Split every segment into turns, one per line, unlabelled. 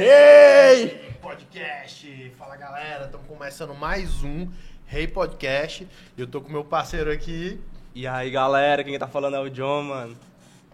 Hey Podcast! Fala galera, estamos começando mais um Hey Podcast. Eu tô com meu parceiro aqui.
E aí galera, quem tá falando é o John, mano.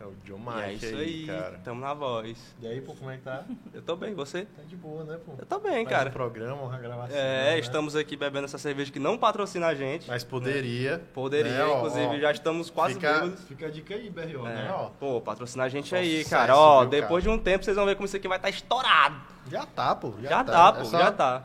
É o John
é
Mike
isso aí,
cara.
tamo na voz.
E aí, pô, como é que tá?
Eu tô bem, você?
Tá de boa, né, pô?
Eu tô bem,
Mais
cara.
um programa, uma gravação.
É,
né?
estamos aqui bebendo essa cerveja que não patrocina a gente.
Mas poderia.
Poderia,
né, ó,
inclusive
ó.
já estamos quase
fica,
bêbados.
fica a dica aí, BRO,
É,
né? Ó,
Pô, patrocina a gente
Só
aí,
sucesso,
cara. Ó,
viu,
depois de um tempo vocês vão ver como isso aqui vai estar estourado.
já tá, pô. Já,
Já, tá, pô,
É só-
já tá.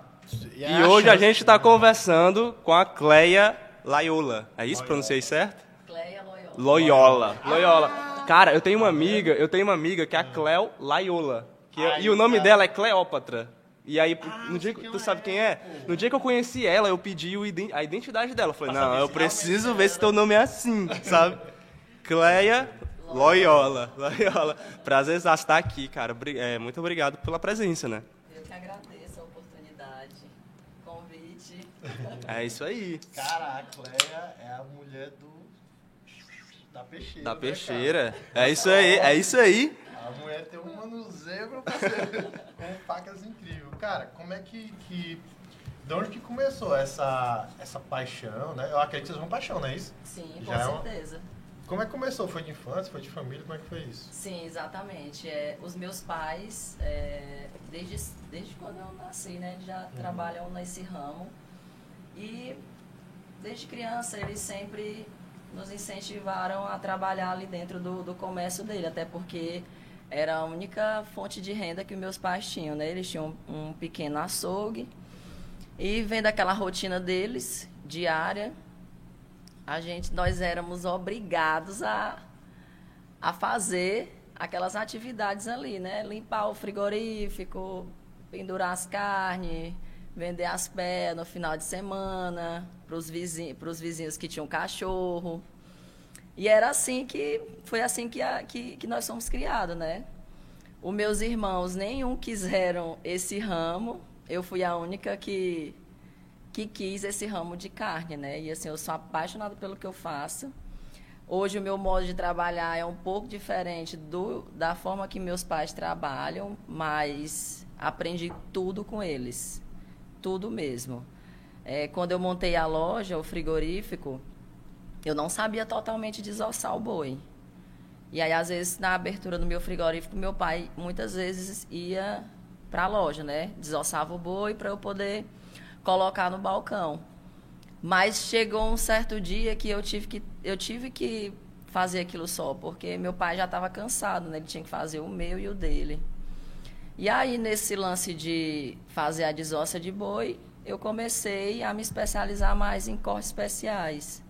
E,
E,
é
hoje a
chance-
gente tá conversando com a Cleia Laiola. É isso? Pronunciei certo?
Cleia Loyola.
Loyola. Loyola. Cara, eu tenho uma amiga, eu tenho uma amiga que é a Cleo Laiola. Que eu- e o nome dela é Cleópatra. E aí, no dia que, tu sabe quem é? No dia que eu conheci ela, eu pedi o iden- a identidade dela. Eu falei, não, eu preciso ver se teu nome é assim, sabe? Cleia Loyola. Loyola. Prazer estar aqui, cara. É, muito obrigado pela presença, né?
Eu que agradeço a oportunidade, convite.
É isso aí.
Cara, a Cleia é a mulher do. Da peixeira.
Da
né,
peixeira. É isso aí, é isso aí.
A mulher tem um manuseio, meu parceiro. com facas incrível. Cara, como é que. que... De onde que começou essa, essa paixão, né? Eu acredito que vocês vão paixão, não é isso?
Sim, com
Já é uma-
certeza.
Como é que começou? Foi de infância? Foi de família? Como é que foi isso?
Sim, exatamente. É, os meus pais, é, desde, desde quando eu nasci, né, eles já trabalham nesse ramo. E desde criança eles sempre nos incentivaram a trabalhar ali dentro do, do comércio dele, até porque era a única fonte de renda que meus pais tinham, né? Eles tinham um, um pequeno açougue e vendo aquela rotina deles diária, a gente nós éramos obrigados a a fazer aquelas atividades ali, né? Limpar o frigorífico, pendurar as carnes, vender as pés no final de semana para os vizinhos, pros vizinhos que tinham cachorro. E era assim que foi assim que, a- que, que nós fomos criados, né? Os meus irmãos nenhum quiseram esse ramo. Eu fui a única que que quis esse ramo de carne, né? E assim, eu sou apaixonada pelo que eu faço. Hoje o meu modo de trabalhar é um pouco diferente do, da forma que meus pais trabalham, mas aprendi tudo com eles. Tudo mesmo. É, quando eu montei a loja, o frigorífico, eu não sabia totalmente desossar o boi. E aí, às vezes, na abertura do meu frigorífico, meu pai muitas vezes ia para a loja, né? Desossava o boi para eu poder colocar no balcão. Mas chegou um certo dia que eu tive que, eu tive que fazer aquilo só, porque meu pai já estava cansado, né? Ele tinha que fazer o meu e o dele. E aí, nesse lance de fazer a desossa de boi, eu comecei a me especializar mais em cortes especiais.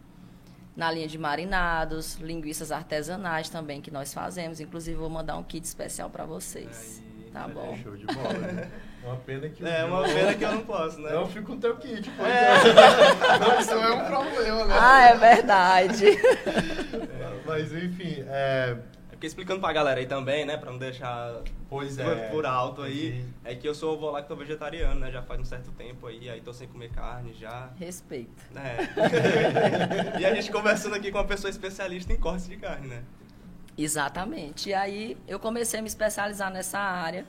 Na linha de marinados, linguiças artesanais também que nós fazemos. Inclusive, vou mandar um kit especial para vocês.
Aí,
tá bom?
Show de bola. né? Uma pena que
É uma pena que eu não posso, né?
Não fica com o teu kit, pô. Não, isso é um problema, né?
Ah, é verdade.
Mas enfim, é.
É porque explicando pra galera aí também, né, pra não deixar
Pois
por,
é.
por alto aí,
Entendi.
é que eu sou volacto vegetariano, né, já faz um certo tempo aí, aí tô sem comer carne já,
Respeito.
né. e a gente conversando aqui com uma pessoa especialista em cortes de carne, né.
Exatamente. E aí eu comecei a me especializar nessa área.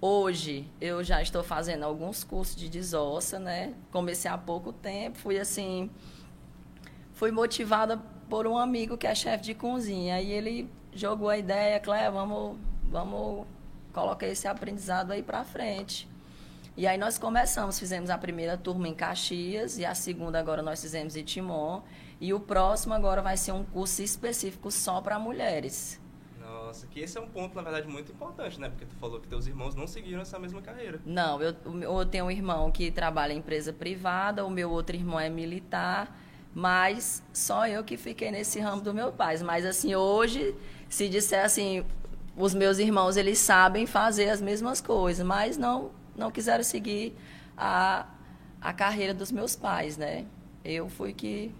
Hoje eu já estou fazendo alguns cursos de desossa, né? Comecei há pouco tempo, fui assim, fui motivada por um amigo que é chefe de cozinha. E ele jogou a ideia, Cléia, vamos, vamos colocar esse aprendizado aí para frente. E aí nós começamos, fizemos a primeira turma em Caxias e a segunda agora nós fizemos em Timon. E o próximo agora vai ser um curso específico só para mulheres.
Nossa, que esse é um ponto, na verdade, muito importante, né, porque tu falou que teus irmãos não seguiram essa mesma carreira.
Não, eu, eu tenho um irmão que trabalha em empresa privada, o meu outro irmão é militar, mas só eu que fiquei nesse ramo do meu pai. Mas assim, hoje, se disser assim, os meus irmãos, eles sabem fazer as mesmas coisas, mas não, não quiseram seguir a, a carreira dos meus pais, né? Eu fui que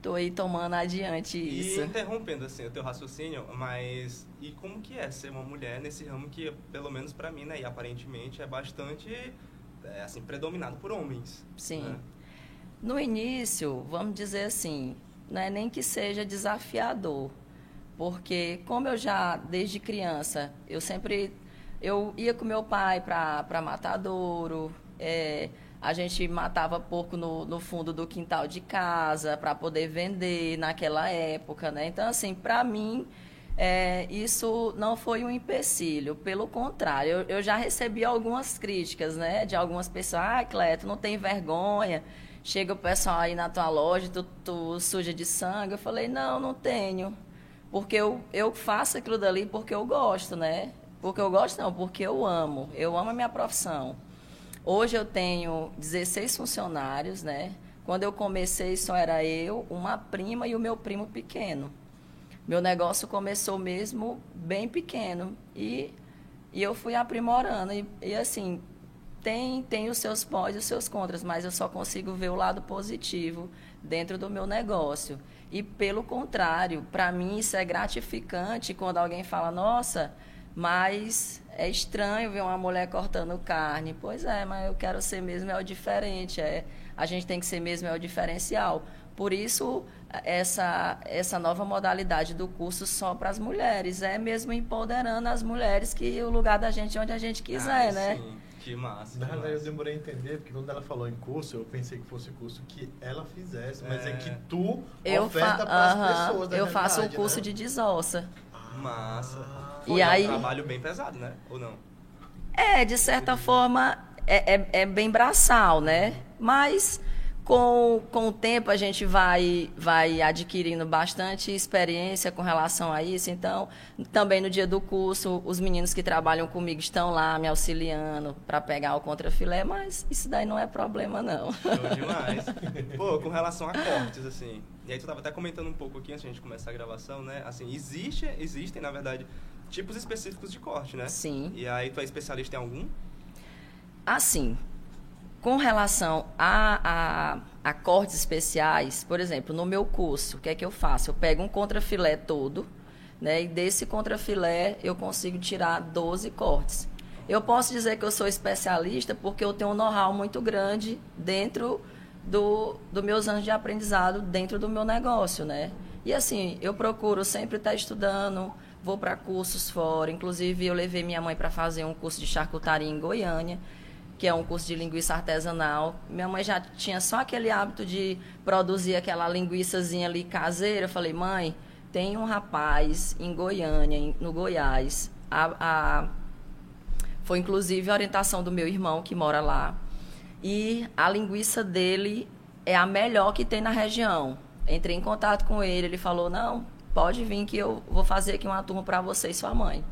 tô aí tomando adiante isso.
E interrompendo assim o teu raciocínio, mas e como que é ser uma mulher nesse ramo que, pelo menos pra mim, né, e aparentemente é bastante é, assim predominado por homens.
Sim.
né?
No início, vamos dizer assim, não é nem que seja desafiador, porque como eu já desde criança, eu sempre eu ia com meu pai para Matadouro, é, a gente matava porco no, no fundo do quintal de casa para poder vender naquela época, né? Então, assim, para mim, é, isso não foi um empecilho, pelo contrário, eu, eu, já recebi algumas críticas, né? De algumas pessoas, ah, Cleto, não tem vergonha, chega o pessoal aí na tua loja, tu, tu suja de sangue. Eu falei, não, não tenho, porque eu, eu faço aquilo dali porque eu gosto, né? Porque eu gosto não, porque eu amo, eu amo a minha profissão. Hoje eu tenho 16 funcionários, né? Quando eu comecei só era eu, uma prima e o meu primo pequeno. Meu negócio começou mesmo bem pequeno e, e eu fui aprimorando. E, e assim, tem, tem os seus pós e os seus contras, mas eu só consigo ver o lado positivo dentro do meu negócio. E pelo contrário, para mim isso é gratificante quando alguém fala, nossa, mas é estranho ver uma mulher cortando carne. Pois é, mas eu quero ser mesmo é o diferente. É, a gente tem que ser mesmo é o diferencial. Por isso, essa, essa nova modalidade do curso só para as mulheres. É mesmo empoderando as mulheres que o lugar da gente é onde a gente quiser, ah, né?
Sim. Que massa.
Na verdade, eu demorei a entender, porque quando ela falou em curso, eu pensei que fosse curso que ela fizesse, mas é, é que tu
eu oferta para as uh -huh. pessoas. eu faço o curso né? de desossa.
Massa. Foi e é aí... um trabalho bem pesado, né? Ou não?
É, de certa forma, é, é, é bem braçal, né? Mas com, com o tempo a gente vai, vai adquirindo bastante experiência com relação a isso. Então, também no dia do curso, os meninos que trabalham comigo estão lá me auxiliando para pegar o contrafilé, mas isso daí não é problema, não.
Show demais. Pô, com relação a cortes, assim, e aí tu estava até comentando um pouco aqui antes de a gente começar a gravação, né? Assim, existe, existem, na verdade, tipos específicos de corte, né?
Sim.
E aí tu é especialista em algum?
Assim, com relação a, a, cortes especiais, por exemplo, no meu curso, o que é que eu faço? Eu pego um contrafilé todo, né? E desse contrafilé eu consigo tirar 12 cortes. Eu posso dizer que eu sou especialista porque eu tenho um know-how muito grande dentro do, do meus anos de aprendizado, dentro do meu negócio, né? E assim, eu procuro sempre estar estudando, vou para cursos fora. Inclusive, eu levei minha mãe para fazer um curso de charcutaria em Goiânia que é um curso de linguiça artesanal. Minha mãe já tinha só aquele hábito de produzir aquela linguiçazinha ali caseira. Eu falei, mãe, tem um rapaz em Goiânia, no Goiás. A, a... Foi inclusive a orientação do meu irmão que mora lá. E a linguiça dele é a melhor que tem na região. Entrei em contato com ele, ele falou: "Não, pode vir que eu vou fazer aqui uma turma para você e sua mãe".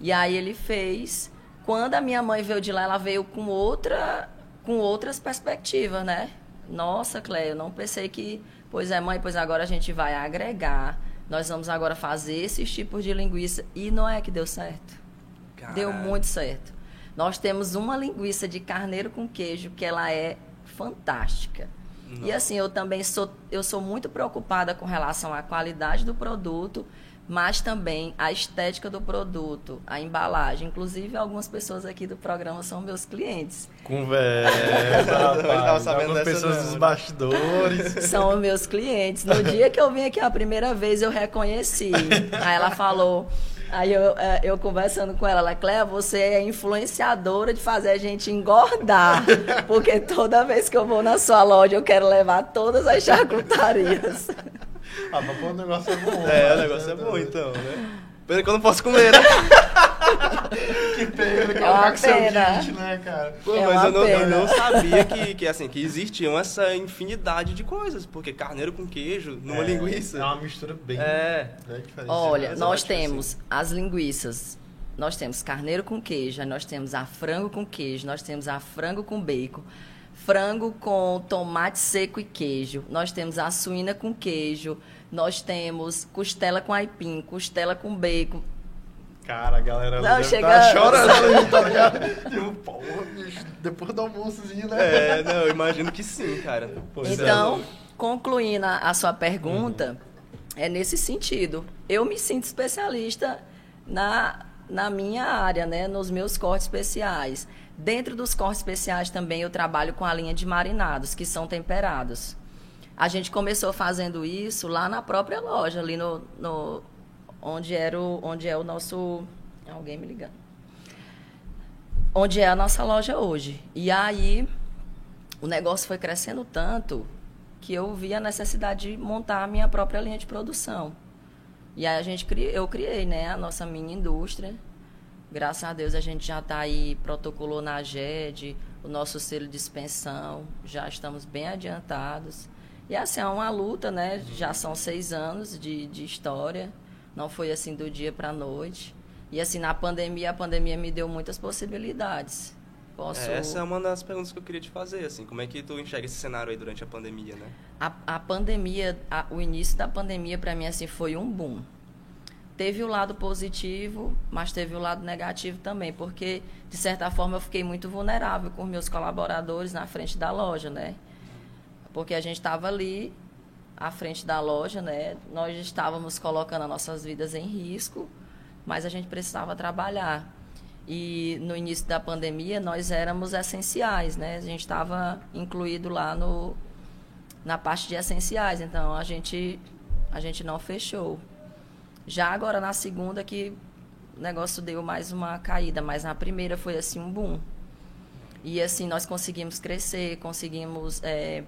E aí ele fez quando a minha mãe veio de lá, ela veio com outra, com outras perspectivas, né? Nossa, Cléia, eu não pensei que, pois é, mãe, pois agora a gente vai agregar. Nós vamos agora fazer esses tipos de linguiça e não é que deu certo. Caralho. Deu muito certo. Nós temos uma linguiça de carneiro com queijo que ela é fantástica. Não. E assim, eu também sou eu sou muito preocupada com relação à qualidade do produto mas também a estética do produto, a embalagem. Inclusive, algumas pessoas aqui do programa são meus clientes.
Conversa, rapaz. Algumas pessoas dos bastidores.
São meus clientes. No dia que eu vim aqui a primeira vez, eu reconheci. Aí ela falou... Aí eu, é, eu conversando com ela, ela, Cléa, você é influenciadora de fazer a gente engordar. Porque toda vez que eu vou na sua loja, eu quero levar todas as charcutarias.
Ah, mas pô, o negócio é bom.
É, o negócio é bom então, né? Pena que eu não posso comer, né?
que pena, que é uma pena. Kit, né, cara?
Pô, é mas eu não, eu não, sabia que, que, assim, que existiam essa infinidade de coisas. Porque carneiro com queijo, numa é,
linguiça. É uma mistura bem,
é.
bem diferente.
Olha, nós temos assim. as linguiças. Nós temos carneiro com queijo, nós temos a frango com queijo, nós temos a frango com bacon frango com tomate seco e queijo. Nós temos a suína com queijo. Nós temos costela com aipim, costela com bacon.
Cara, a galera
não, chega... tá
chorando ali, tá ligado? Tipo, porra, bicho, depois do almoçozinho,
né? É, não, eu imagino que sim, cara.
Pois então, é. concluindo a sua pergunta, uhum. é nesse sentido. Eu me sinto especialista na, na minha área, né? Nos meus cortes especiais. Dentro dos cortes especiais também eu trabalho com a linha de marinados, que são temperados. A gente começou fazendo isso lá na própria loja, ali no, no onde era o, onde é o nosso alguém me ligando. onde é a nossa loja hoje. E aí o negócio foi crescendo tanto que eu vi a necessidade de montar a minha própria linha de produção. E aí a gente eu criei, né, a nossa mini indústria. Graças a Deus a gente já está aí, protocolou na GED, o nosso selo de expensão, já estamos bem adiantados. E assim, é uma luta, né? Já são seis anos de, de história, não foi assim do dia para a noite. E assim, na pandemia, a pandemia me deu muitas possibilidades.
Posso... É, essa é uma das perguntas que eu queria te fazer, assim, como é que tu enxerga esse cenário aí durante a pandemia, né?
A, a pandemia, a, o início da pandemia para mim assim foi um boom. Teve o lado positivo, mas teve o lado negativo também, porque de certa forma eu fiquei muito vulnerável com meus colaboradores na frente da loja, né? Porque a gente estava ali à frente da loja, né? Nós estávamos colocando as nossas vidas em risco, mas a gente precisava trabalhar. E no início da pandemia nós éramos essenciais, né? A gente estava incluído lá no na parte de essenciais, então a gente a gente não fechou. Já agora na segunda que o negócio deu mais uma caída, mas na primeira foi assim um boom. E assim nós conseguimos crescer, conseguimos é,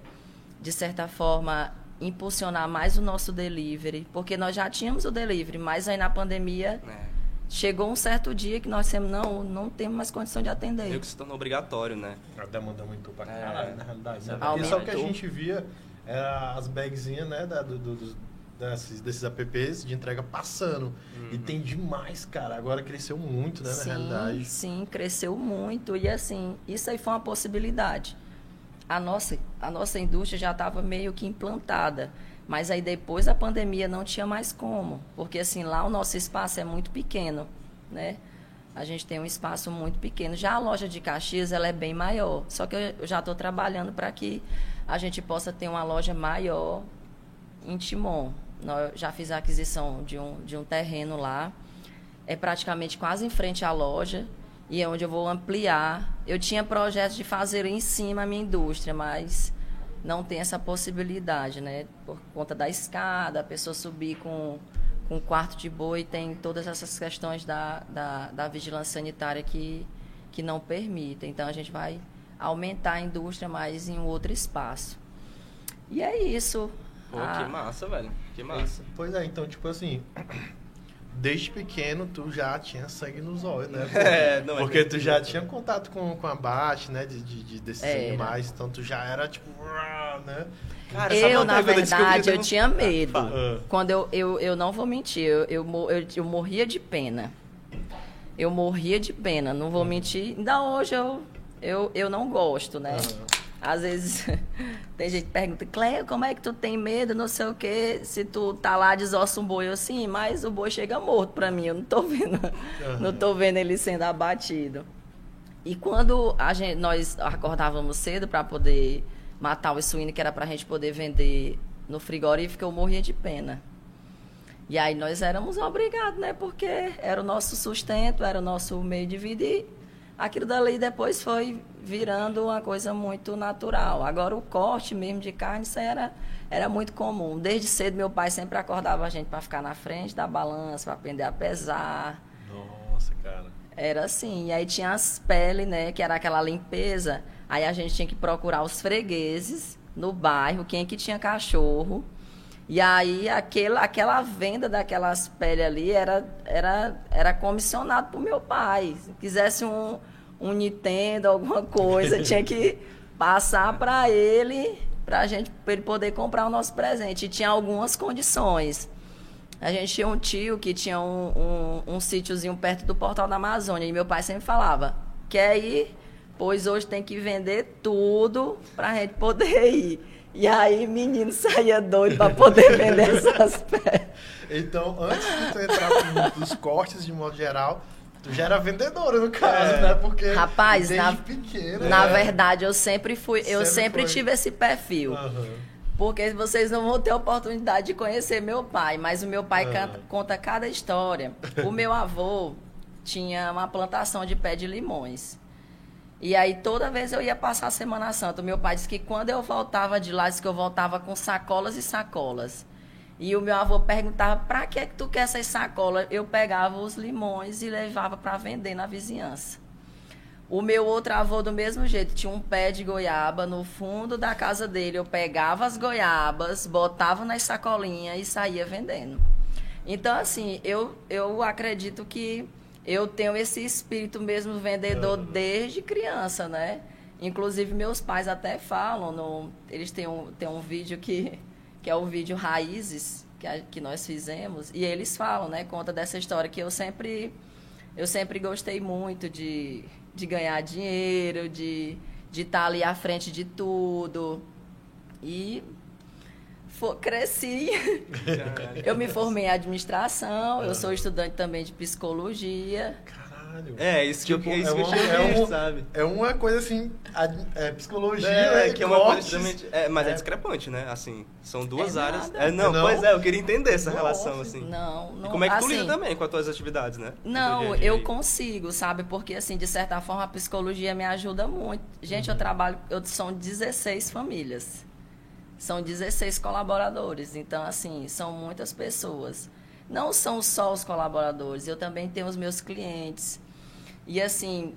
de certa forma impulsionar mais o nosso delivery, porque nós já tínhamos o delivery, mas aí na pandemia é. chegou um certo dia que nós temos não não temos mais condição de atender.
Meio que se tornou obrigatório, né?
A demanda aumentou pra é. caralho, é. na realidade. Né? Porque só que a gente via era as bagzinhas, né, da, do, do, desses, desses apps de entrega passando. Uhum. E tem demais, cara. Agora cresceu muito, né,
sim,
na realidade.
Sim, cresceu muito. E assim, isso aí foi uma possibilidade. A nossa, a nossa indústria já estava meio que implantada. Mas aí depois da pandemia não tinha mais como. Porque assim, lá o nosso espaço é muito pequeno, né? A gente tem um espaço muito pequeno. Já a loja de Caxias, ela é bem maior. Só que eu já estou trabalhando para que a gente possa ter uma loja maior em Timon, nós já fiz a aquisição de um, de um terreno lá. É praticamente quase em frente à loja e é onde eu vou ampliar. Eu tinha projetos de fazer em cima a minha indústria, mas não tem essa possibilidade, né? Por conta da escada, a pessoa subir com, com um quarto de boi, tem todas essas questões da, da, da vigilância sanitária que, que não permitem. Então, a gente vai aumentar a indústria, mas em um outro espaço. E é isso.
Pô, ah. que massa, velho. Que massa.
Pois é, então, tipo assim, desde pequeno tu já tinha sangue nos olhos, né?
É, não,
é Porque tu já tinha contato com, com a Bate, né? De, de, de desses era. animais, então tu já era tipo, né?
Cara, eu, na verdade, eu, eu tinha medo. Ah. Quando eu, eu, eu não vou mentir, eu, eu, eu, eu morria de pena. Eu morria de pena, não vou mentir. Ainda hoje eu, eu, eu não gosto, né? Uhum. Às vezes tem gente que pergunta, Cleo, como é que tu tem medo, não sei o quê, se tu tá lá desossa um boi assim, mas o boi chega morto para mim, eu não tô vendo, uhum. não tô vendo ele sendo abatido. E quando a gente, nós acordávamos cedo para poder matar o suíno, que era para a gente poder vender no frigorífico, eu morria de pena. E aí nós éramos obrigados, né? Porque era o nosso sustento, era o nosso meio de vida e aquilo dali depois foi virando uma coisa muito natural. Agora, o corte mesmo de carne, isso era, era muito comum. Desde cedo, meu pai sempre acordava a gente para ficar na frente da balança, para aprender a pesar.
Nossa, cara.
Era assim. E aí tinha as peles, né? Que era aquela limpeza. Aí a gente tinha que procurar os fregueses no bairro, quem que tinha cachorro. E aí aquela, aquela venda daquelas peles ali era, era, era comissionado pro meu pai. Se quisesse um, um Nintendo, alguma coisa, tinha que passar para ele, para gente, pra ele poder comprar o nosso presente. E tinha algumas condições. A gente tinha um tio que tinha um, um, um sítiozinho perto do Portal da Amazônia. E meu pai sempre falava: quer ir? Pois hoje tem que vender tudo para a gente poder ir. E aí, menino saía doido para poder vender essas peças.
Então, antes de tu entrar nos cortes de modo geral, Tu já era vendedora, no caso, é. né? Porque
Rapaz, na, pequena, na é. verdade, eu sempre fui, eu sempre, tive esse perfil. Uhum. Porque vocês não vão ter oportunidade de conhecer meu pai, mas o meu pai uhum. canta, conta cada história. O meu avô tinha uma plantação de pé de limões. E aí, toda vez eu ia passar a Semana Santa, meu pai disse que quando eu voltava de lá, disse que eu voltava com sacolas e sacolas. E o meu avô perguntava, para que é que tu quer essas sacolas? Eu pegava os limões e levava para vender na vizinhança. O meu outro avô, do mesmo jeito, tinha um pé de goiaba no fundo da casa dele. Eu pegava as goiabas, botava nas sacolinhas e saía vendendo. Então, assim, eu, eu acredito que eu tenho esse espírito mesmo vendedor desde criança, né? Inclusive, meus pais até falam, no, eles têm um, têm um vídeo que, que é o vídeo Raízes, que, a, que nós fizemos, e eles falam, né? Conta dessa história que eu sempre, eu sempre gostei muito de de ganhar dinheiro, de de estar tá ali à frente de tudo. E for, cresci. eu me formei em administração, eu sou estudante também de psicologia.
Caralho. É, isso que tipo, eu, isso é, uma,
é,
um, sabe?
É uma coisa assim, é, psicologia, é,
que é uma coisa é, mas é. é. discrepante, né? Assim, são duas é áreas. É, não, não, pois é, eu queria entender essa Nossa, relação assim.
Não, não.
E como é que tu
assim,
lida também com as tuas atividades, né?
Não, eu consigo, sabe? Porque assim, de certa forma a psicologia me ajuda muito. Gente, uhum. eu trabalho, eu são 16 famílias. São 16 colaboradores, então assim, são muitas pessoas. Não são só os colaboradores, eu também tenho os meus clientes. E assim,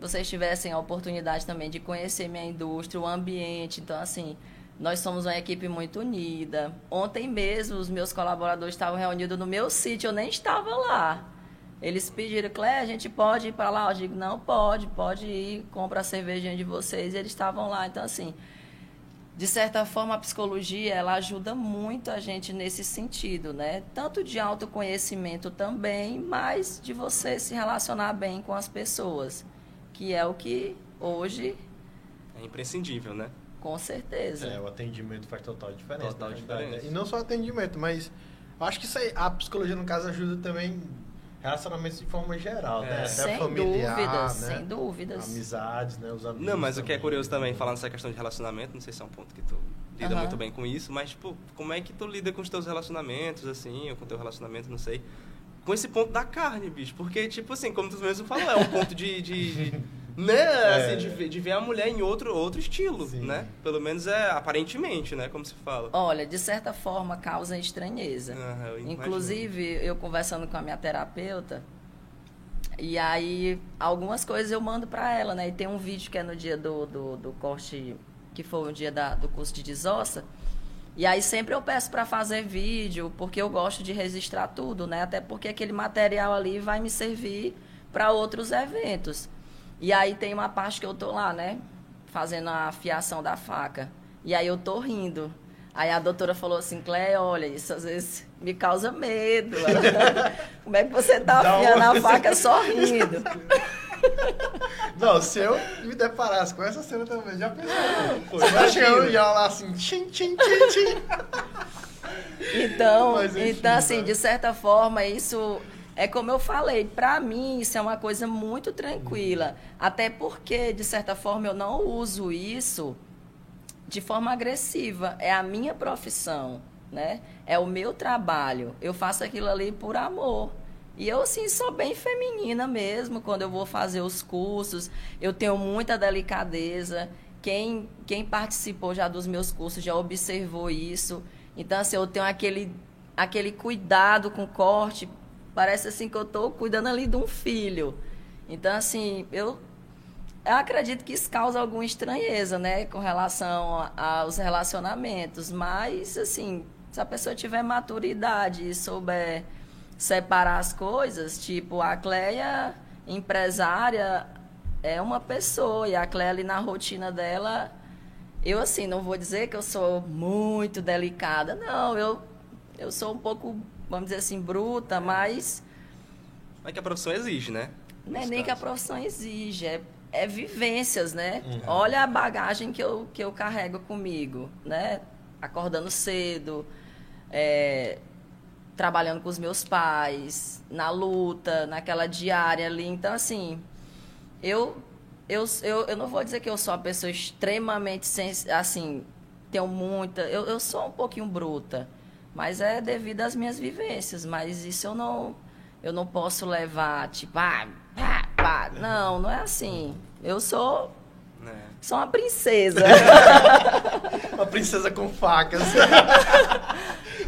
vocês tivessem a oportunidade também de conhecer minha indústria, o ambiente. Então, assim, nós somos uma equipe muito unida. Ontem mesmo, os meus colaboradores estavam reunidos no meu sítio, eu nem estava lá. Eles pediram, Clé, a gente pode ir para lá? Eu digo, não, pode, pode ir, compra a cervejinha de vocês. E eles estavam lá. Então, assim, de certa forma, a psicologia ela ajuda muito a gente nesse sentido, né? Tanto de autoconhecimento também, mas de você se relacionar bem com as pessoas, que é o que hoje
é imprescindível, né?
Com certeza.
É, o atendimento faz total diferença.
Total diferença.
E não só atendimento, mas acho que isso aí, a psicologia no caso ajuda também relacionamentos de forma geral, é. né? Até
sem
familiar,
dúvidas,
né?
sem dúvidas.
Amizades, né? Os amigos
Não, mas
também.
o que é curioso também, falando nessa questão de relacionamento, não sei se é um ponto que tu lida muito bem com isso, mas, tipo, como é que tu lida com os teus relacionamentos, assim, ou com o teu relacionamento, não sei, com esse ponto da carne, bicho? Porque, tipo assim, como tu mesmo falou, é um ponto de... de, de né, é. assim, de ver, de ver, a mulher em outro, outro estilo, Sim. né? Pelo menos é aparentemente, né, como se fala.
Olha, de certa forma causa estranheza. Ah, eu Inclusive, eu conversando com a minha terapeuta, e aí, algumas coisas eu mando para ela, né? E tem um vídeo que é no dia do, do, do corte, que foi o dia da, do curso de desossa. E aí sempre eu peço para fazer vídeo, porque eu gosto de registrar tudo, né? Até porque aquele material ali vai me servir para outros eventos. E aí tem uma parte que eu tô lá, né? Fazendo a afiação da faca. E aí eu tô rindo. Aí a doutora falou assim, Clé, olha, isso às vezes me causa medo. Como é que você tá afiando a faca sorrindo?
Não, se eu me deparasse com essa cena também, já pensou? Pô, já eu ia lá assim, tchim, tchim, tchim, tchim.
Então, enfim, então assim, né? de certa forma, isso é como eu falei, para mim isso é uma coisa muito tranquila. Até porque, de certa forma, eu não uso isso de forma agressiva. É a minha profissão, né? É o meu trabalho. Eu faço aquilo ali por amor. E eu, assim, sou bem feminina mesmo quando eu vou fazer os cursos. Eu tenho muita delicadeza. Quem, quem participou já dos meus cursos já observou isso. Então, assim, eu tenho aquele, aquele cuidado com corte. Parece assim que eu estou cuidando ali de um filho. Então, assim, eu eu acredito que isso causa alguma estranheza, né, com relação aos relacionamentos, mas assim, se a pessoa tiver maturidade e souber separar as coisas, tipo, a Cleia empresária é uma pessoa e a Cleia ali na rotina dela, eu assim, não vou dizer que eu sou muito delicada, não, eu eu sou um pouco, vamos dizer assim, bruta, mas
mas que a profissão exige, né?
Não é nem que a profissão exige, é é vivências, né? Uhum. Olha a bagagem que eu, que eu carrego comigo, né? Acordando cedo, é, trabalhando com os meus pais, na luta, naquela diária ali. Então, assim, eu, eu, eu, eu não vou dizer que eu sou uma pessoa extremamente, sens assim, tenho muita... Eu, eu sou um pouquinho bruta, mas é devido às minhas vivências. Mas isso eu não, eu não posso levar, tipo, ah, ah pá. Não, não é assim. Eu sou. É. Sou uma princesa.
uma princesa com facas.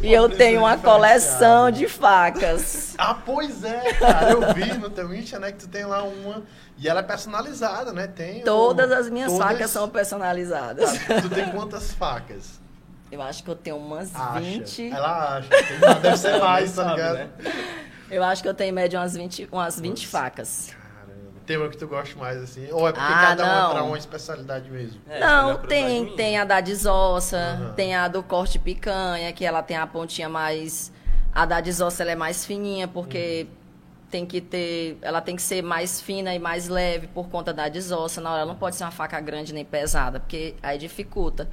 e eu tenho uma coleção de facas.
Ah, pois é, cara. Eu vi no teu Insta, né, que tu tem lá uma. E ela é personalizada, né? Tem.
Todas as minhas todas... facas são personalizadas.
Ah, tu tem quantas facas?
Eu acho que eu tenho umas acha. 20.
Ela acha. Deve ser mais, tá ligado? Né?
Eu acho que eu tenho em média umas 20, umas 20 facas.
Tem uma que tu gosta mais, assim? Ou é porque ah, cada não. uma é pra uma especialidade mesmo?
É, não, tem, tem a da desossa, uhum. tem a do corte picanha, que ela tem a pontinha mais... A da desossa, ela é mais fininha, porque... Uhum. Tem que ter, ela tem que ser mais fina e mais leve por conta da desossa. Na hora, ela não pode ser uma faca grande nem pesada, porque aí dificulta.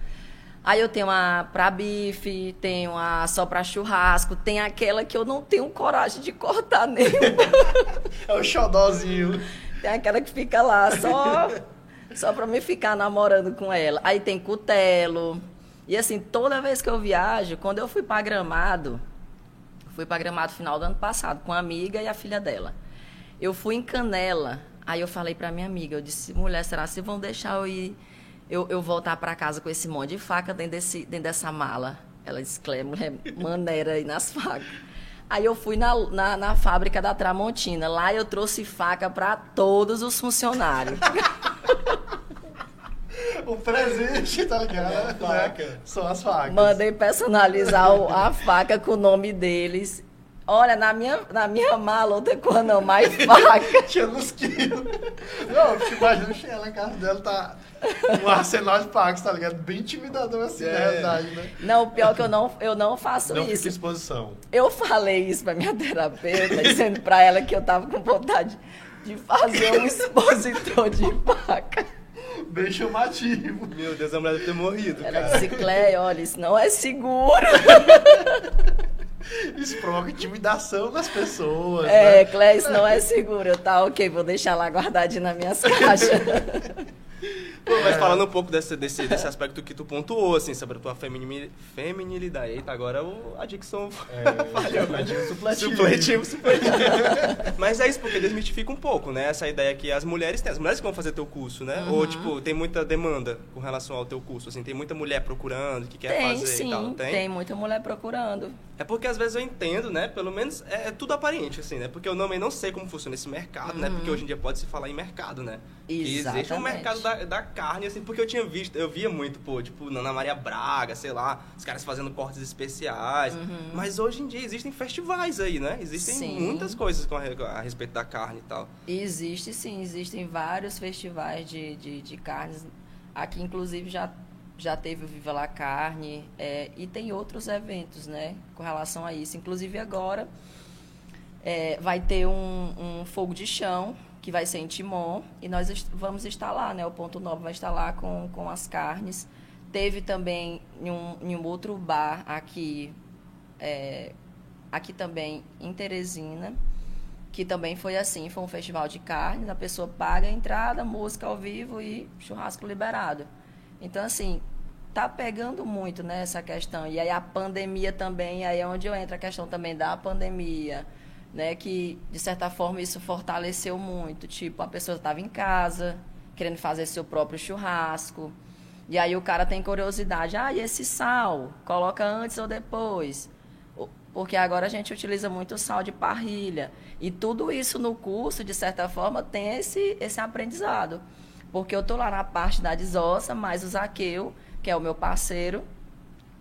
Aí eu tenho uma para bife, tenho a só para churrasco, tem aquela que eu não tenho coragem de cortar nenhuma.
é o xodózinho.
Tem aquela que fica lá só só para me ficar namorando com ela. Aí tem cutelo. E assim, toda vez que eu viajo, quando eu fui para Gramado, fui para Gramado final do ano passado com a amiga e a filha dela. Eu fui em Canela. Aí eu falei para minha amiga, eu disse: "Mulher, será que vão deixar eu ir eu, eu voltar para casa com esse monte de faca dentro, desse, dentro dessa mala?" Ela disse: "Clé, mulher, maneira aí nas facas." Aí eu fui na, na, na, fábrica da Tramontina. Lá eu trouxe faca para todos os funcionários.
o presente, tá ligado? É, faca. Né? São as facas.
Mandei personalizar a faca com o nome deles. Olha, na minha, na minha mala, outra coisa não, mais faca.
Tinha nos quilos. Não, porque imagina chegar lá em casa dela, tá um arsenal de facas, tá ligado? Bem intimidador assim, é. na realidade, né?
Não, o pior é que eu não, eu não faço
não
isso. Não
fica exposição.
Eu falei isso pra minha terapeuta, dizendo pra ela que eu tava com vontade de fazer um expositor de faca.
Bem chamativo.
Meu Deus, a mulher deve ter morrido,
ela
cara.
disse, Clé, olha, isso não é seguro.
Isso provoca intimidação nas pessoas.
É, né? Clé, isso não é seguro. Tá, ok, vou deixar lá guardadinho nas minhas caixas.
Pô, mas é. falando um pouco desse, desse, desse aspecto que tu pontuou, assim, sobre a tua feminilidade. Eita, agora o, a dicção
é, falhou. Supletivo.
Supletivo, supletivo. mas é isso, porque desmistifica um pouco, né? Essa ideia que as mulheres têm. As mulheres que vão fazer teu curso, né? Uhum. Ou, tipo, tem muita demanda com relação ao teu curso, assim. Tem muita mulher procurando, que quer
tem,
fazer
sim,
e tal.
Tem, tem muita mulher procurando.
É porque às vezes eu entendo, né? Pelo menos é, é tudo aparente, assim, né? Porque eu também não sei como funciona esse mercado, uhum. né? Porque uhum. hoje em dia pode se falar em mercado, né?
Exatamente.
existe um mercado da, da carne, assim, porque eu tinha visto, eu via muito, pô, tipo, Ana Maria Braga, sei lá, os caras fazendo cortes especiais. Uhum. Mas hoje em dia existem festivais aí, né? Existem sim. muitas coisas com a, a, respeito da carne e tal.
Existe sim, existem vários festivais de, de, de carnes. Aqui, inclusive, já, já teve o Viva La Carne é, e tem outros eventos, né, com relação a isso. Inclusive, agora é, vai ter um, um fogo de chão que vai ser em Timon, e nós est vamos estar lá, né? O Ponto Novo vai estar lá com, com as carnes. Teve também em um, em um outro bar aqui, é, aqui também em Teresina, que também foi assim, foi um festival de carnes, a pessoa paga a entrada, música ao vivo e churrasco liberado. Então, assim, tá pegando muito né, essa questão. E aí a pandemia também, aí é onde eu entro a questão também da pandemia né? Que de certa forma isso fortaleceu muito. Tipo, a pessoa estava em casa, querendo fazer seu próprio churrasco. E aí o cara tem curiosidade, ah, e esse sal? Coloca antes ou depois? Porque agora a gente utiliza muito sal de parrilha. E tudo isso no curso, de certa forma, tem esse, esse aprendizado. Porque eu estou lá na parte da desossa, mas o Zaqueu, que é o meu parceiro,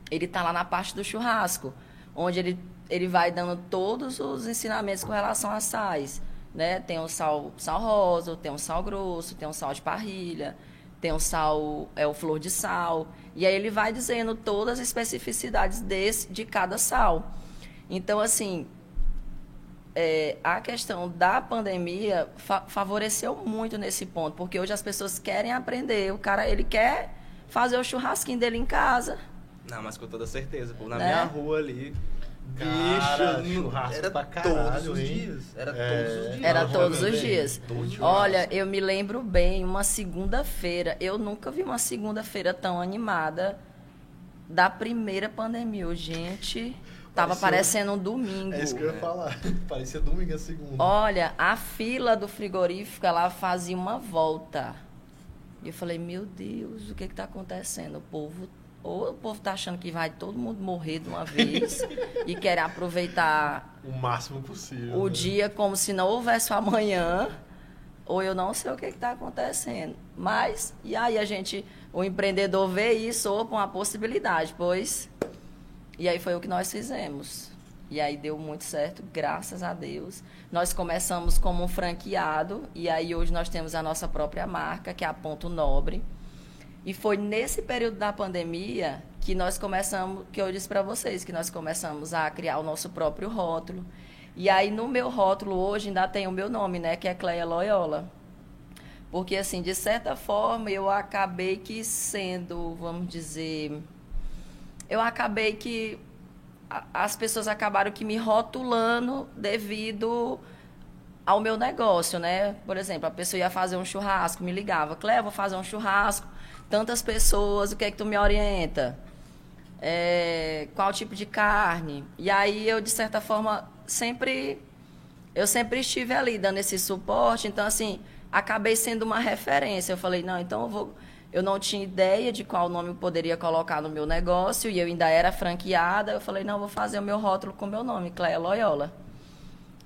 ele está lá na parte do churrasco, onde ele ele vai dando todos os ensinamentos com relação a sais. Né? Tem o sal, sal rosa, tem o sal grosso, tem o sal de parrilha, tem o sal, é o flor de sal. E aí ele vai dizendo todas as especificidades desse, de cada sal. Então, assim, é, a questão da pandemia fa favoreceu muito nesse ponto, porque hoje as pessoas querem aprender. O cara, ele quer fazer o churrasquinho dele em casa.
Não, mas com toda certeza, pô, na né? minha rua ali,
Cara, churrasco
era
pra caralho,
todos os
hein?
dias. Era é, todos os dias.
Era todos os dias. Olha, eu me lembro bem, uma segunda-feira. Eu nunca vi uma segunda-feira tão animada da primeira pandemia. Gente, tava Parecia, parecendo um domingo.
É isso que eu ia falar. Parecia domingo a segunda.
Olha, a fila do frigorífico, ela fazia uma volta. E eu falei, meu Deus, o que está acontecendo? O povo ou o povo está achando que vai todo mundo morrer de uma vez e quer aproveitar
o máximo possível.
O né? dia como se não houvesse amanhã, ou eu não sei o que está acontecendo. Mas, e aí a gente, o empreendedor vê isso ou uma possibilidade, pois. E aí foi o que nós fizemos. E aí deu muito certo, graças a Deus. Nós começamos como um franqueado, e aí hoje nós temos a nossa própria marca, que é a Ponto Nobre e foi nesse período da pandemia que nós começamos, que eu disse para vocês, que nós começamos a criar o nosso próprio rótulo. E aí no meu rótulo hoje ainda tem o meu nome, né, que é Cleia Loyola. Porque assim, de certa forma, eu acabei que sendo, vamos dizer, eu acabei que as pessoas acabaram que me rotulando devido ao meu negócio, né? Por exemplo, a pessoa ia fazer um churrasco, me ligava, Cleia, vou fazer um churrasco tantas pessoas, o que é que tu me orienta? É, qual tipo de carne? E aí eu, de certa forma, sempre eu sempre estive ali dando esse suporte, então assim, acabei sendo uma referência. Eu falei, não, então eu vou eu não tinha ideia de qual nome eu poderia colocar no meu negócio e eu ainda era franqueada. Eu falei, não, vou fazer o meu rótulo com o meu nome, Cléia Loyola.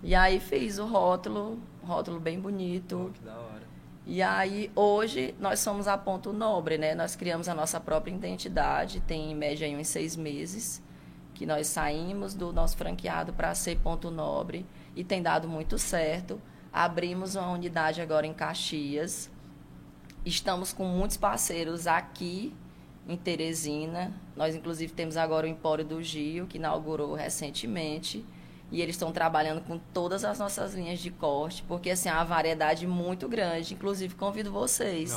E aí fiz o rótulo, rótulo bem bonito.
Oh.
E aí, hoje, nós somos a Ponto Nobre, né? Nós criamos a nossa própria identidade, tem em média aí uns seis meses que nós saímos do nosso franqueado para ser Ponto Nobre e tem dado muito certo. Abrimos uma unidade agora em Caxias. Estamos com muitos parceiros aqui em Teresina. Nós, inclusive, temos agora o Empório do Gio, que inaugurou recentemente. E eles estão trabalhando com todas as nossas linhas de corte, porque assim, há uma variedade muito grande. Inclusive, convido vocês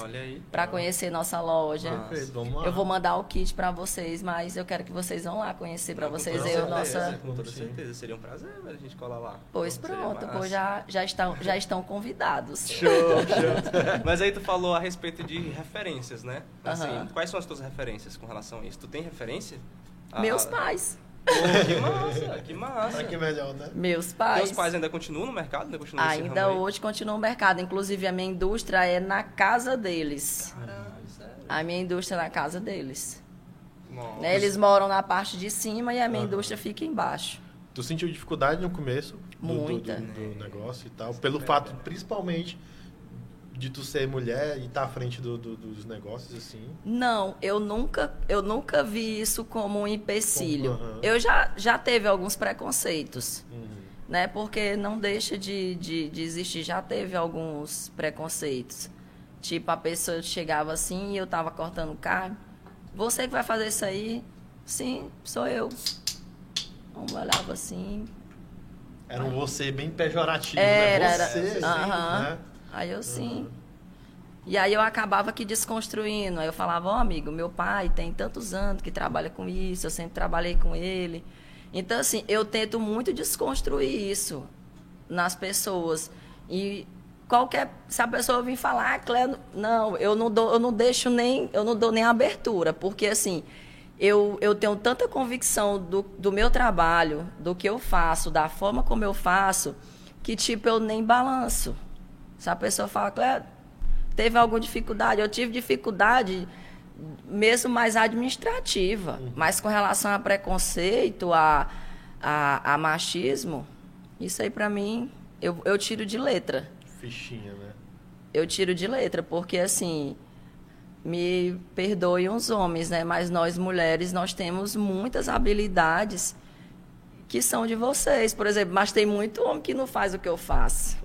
para conhecer nossa loja.
Perfeito, vamos lá.
Eu vou mandar o kit para vocês, mas eu quero que vocês vão lá conhecer para vocês ver o nossa.
Com toda certeza, seria um prazer a gente colar lá.
Pois pronto, pois já, já, estão, já estão convidados.
Show, show. mas aí tu falou a respeito de referências, né? Assim, Quais são as tuas referências com relação a isso? Tu tem referência?
Meus pais.
Pô, que massa, que massa.
que melhor, né?
Meus pais.
Teus pais ainda continuam no mercado? Ainda, continuam
ainda hoje continuam no mercado. Inclusive, a minha indústria é na casa deles.
Caramba, sério?
A minha indústria é na casa deles. Né? Eles moram na parte de cima e a minha uhum. indústria fica embaixo.
Tu sentiu dificuldade no começo
do, Muita.
do, do, do negócio e tal? Pelo fato, principalmente, de tu ser mulher e estar tá à frente do, do, dos negócios assim?
Não, eu nunca, eu nunca vi isso como um empecilho. Uhum. Eu já, já teve alguns preconceitos, uhum. né? Porque não deixa de, de, de, existir. Já teve alguns preconceitos. Tipo, a pessoa chegava assim e eu tava cortando carne. Você que vai fazer isso aí? Sim, sou eu. Um olhava assim.
Era um você bem pejorativo,
era,
né? Você,
era, assim, né? Aí eu sim. Uhum. E aí eu acabava que desconstruindo. Aí eu falava, ó oh, amigo, meu pai tem tantos anos que trabalha com isso, eu sempre trabalhei com ele. Então, assim, eu tento muito desconstruir isso nas pessoas. E qualquer. Se a pessoa vir falar, ah, Clé, não, eu não dou, eu não deixo nem, eu não dou nem abertura, porque assim, eu, eu tenho tanta convicção do, do meu trabalho, do que eu faço, da forma como eu faço, que tipo, eu nem balanço. Se a pessoa fala, Cléo, teve alguma dificuldade? Eu tive dificuldade mesmo mais administrativa, uhum. mas com relação a preconceito, a, a, a machismo, isso aí para mim, eu, eu tiro de letra.
Fichinha, né?
Eu tiro de letra, porque assim, me perdoem os homens, né? Mas nós mulheres, nós temos muitas habilidades que são de vocês, por exemplo, mas tem muito homem que não faz o que eu faço.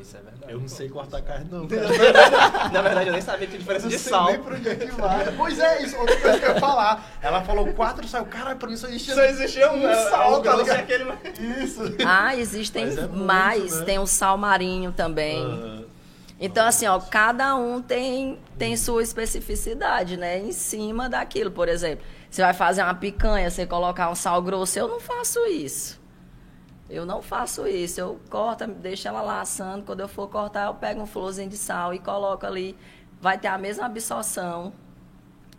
Isso é verdade. Eu não sei cortar carne, não.
Na verdade, eu nem sabia que tinha diferença de sal.
Nem pra onde é que vai. Pois é, isso, outra coisa que eu ia falar. Ela falou quatro sal. Cara, pra mim só existia.
Só existia um, um sal, tá ligado? Aquele...
Isso.
Ah, existem é mais. Muito, né? Tem o sal marinho também. Uhum. Então, assim, ó, cada um tem, tem sua especificidade, né? Em cima daquilo. Por exemplo, você vai fazer uma picanha, você colocar um sal grosso, eu não faço isso. Eu não faço isso. Eu corto, deixo ela lá assando. Quando eu for cortar, eu pego um florzinho de sal e coloco ali. Vai ter a mesma absorção.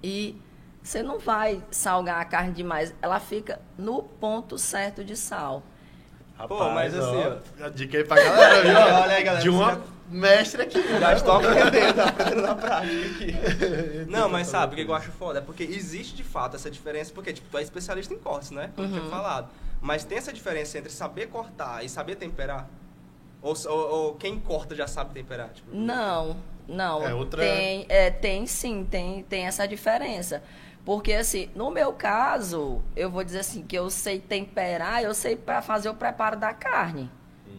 E você não vai salgar a carne demais. Ela fica no ponto certo de sal.
Rapaz, Pô, mas assim,
ó. A dica aí pra galera, viu? Olha aí, galera. De uma mestre aqui.
Já estou aprendendo, aprendendo na prática aqui. Não, mas sabe o que eu acho foda? É porque existe de fato essa diferença, porque tipo, tu é especialista em cortes, né? Como uhum. eu tinha falado. Mas tem essa diferença entre saber cortar e saber temperar? Ou, ou, ou quem corta já sabe temperar? Tipo,
não, não. É outra... tem, é, tem sim, tem, tem essa diferença. Porque, assim, no meu caso, eu vou dizer assim, que eu sei temperar, eu sei para fazer o preparo da carne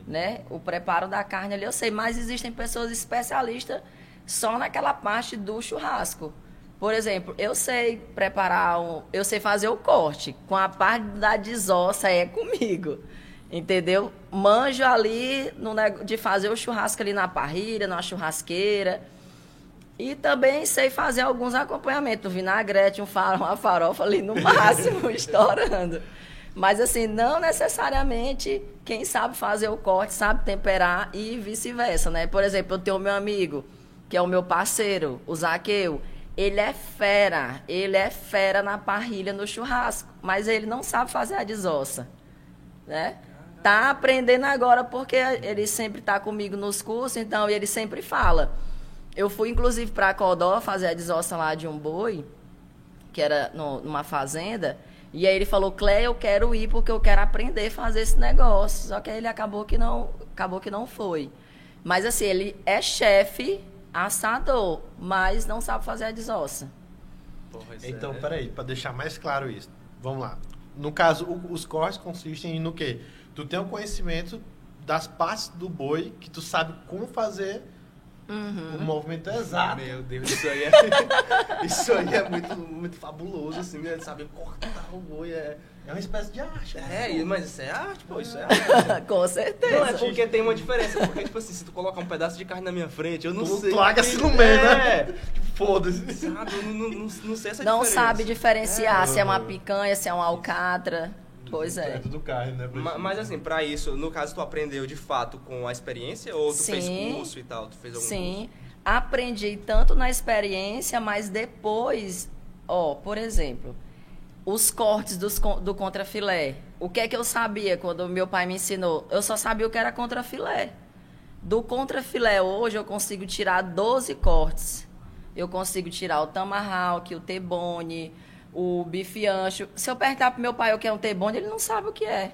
né? O preparo da carne ali eu sei, mas existem pessoas especialistas só naquela parte do churrasco. Por exemplo, eu sei preparar, um, eu sei fazer o corte, com a parte da desossa é comigo. Entendeu? Manjo ali no, de fazer o churrasco ali na parrilha, na churrasqueira. E também sei fazer alguns acompanhamentos, um vinagrete, um farol, uma farofa ali no máximo, estourando. Mas assim, não necessariamente quem sabe fazer o corte sabe temperar e vice-versa, né? Por exemplo, eu tenho o meu amigo, que é o meu parceiro, o Zaqueu. Ele é fera, ele é fera na parrilha, no churrasco, mas ele não sabe fazer a desossa, né? Tá aprendendo agora porque ele sempre tá comigo nos cursos, então ele sempre fala. Eu fui inclusive para Codó fazer a desossa lá de um boi, que era no, numa fazenda, e aí ele falou, Clé, eu quero ir porque eu quero aprender a fazer esse negócio. Só que aí ele acabou que não, acabou que não foi. Mas assim, ele é chefe assador, mas não sabe fazer a desossa.
então, é. peraí, para deixar mais claro isso. Vamos lá. No caso, o, os cortes consistem no quê? Tu tem o um conhecimento das partes do boi que tu sabe como fazer Uhum. O movimento é exato.
Meu Deus, isso aí é, isso aí é muito, muito fabuloso, assim, né? Saber cortar o boi é, é uma espécie de arte. Né? É, mas isso é arte, pô, isso é arte.
Com certeza.
Não, é porque tem uma diferença. Porque, tipo assim, se tu colocar um pedaço de carne na minha frente, eu não tu sei.
Tu larga assim no meio, né? É. Foda-se.
Sabe, eu não, não, não, sei essa
não
diferença.
Não sabe diferenciar é. se é uma picanha, se é um alcatra. Pois é.
É tudo carne, né?
Mas, mas, assim, pra isso, no caso, tu aprendeu de fato com a experiência ou tu Sim. fez curso e tal? Tu fez algum
Sim.
Curso?
Aprendi tanto na experiência, mas depois, ó, por exemplo, os cortes dos, do contrafilé. O que é que eu sabia quando meu pai me ensinou? Eu só sabia o que era contrafilé. Do contrafilé hoje eu consigo tirar 12 cortes. Eu consigo tirar o tamarralque, o tebone, o bife ancho. Se eu perguntar pro meu pai o que é um T-bone, ele não sabe o que é.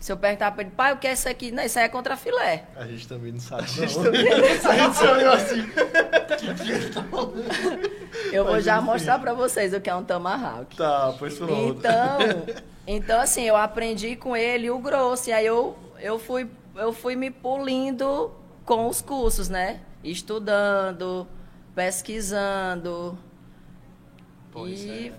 Se eu perguntar para ele, pai, o que é isso aqui? Não, isso aí é contra filé.
A gente também não sabe. A gente não. também não sabe. A gente olhou assim.
eu vou Mas, já enfim. mostrar para vocês o que é um tomahawk.
Tá, pois foi
Então, então, assim, eu aprendi com ele o grosso. E aí eu, eu, fui, eu fui me pulindo com os cursos, né? Estudando, pesquisando.
Pô, e... isso, é,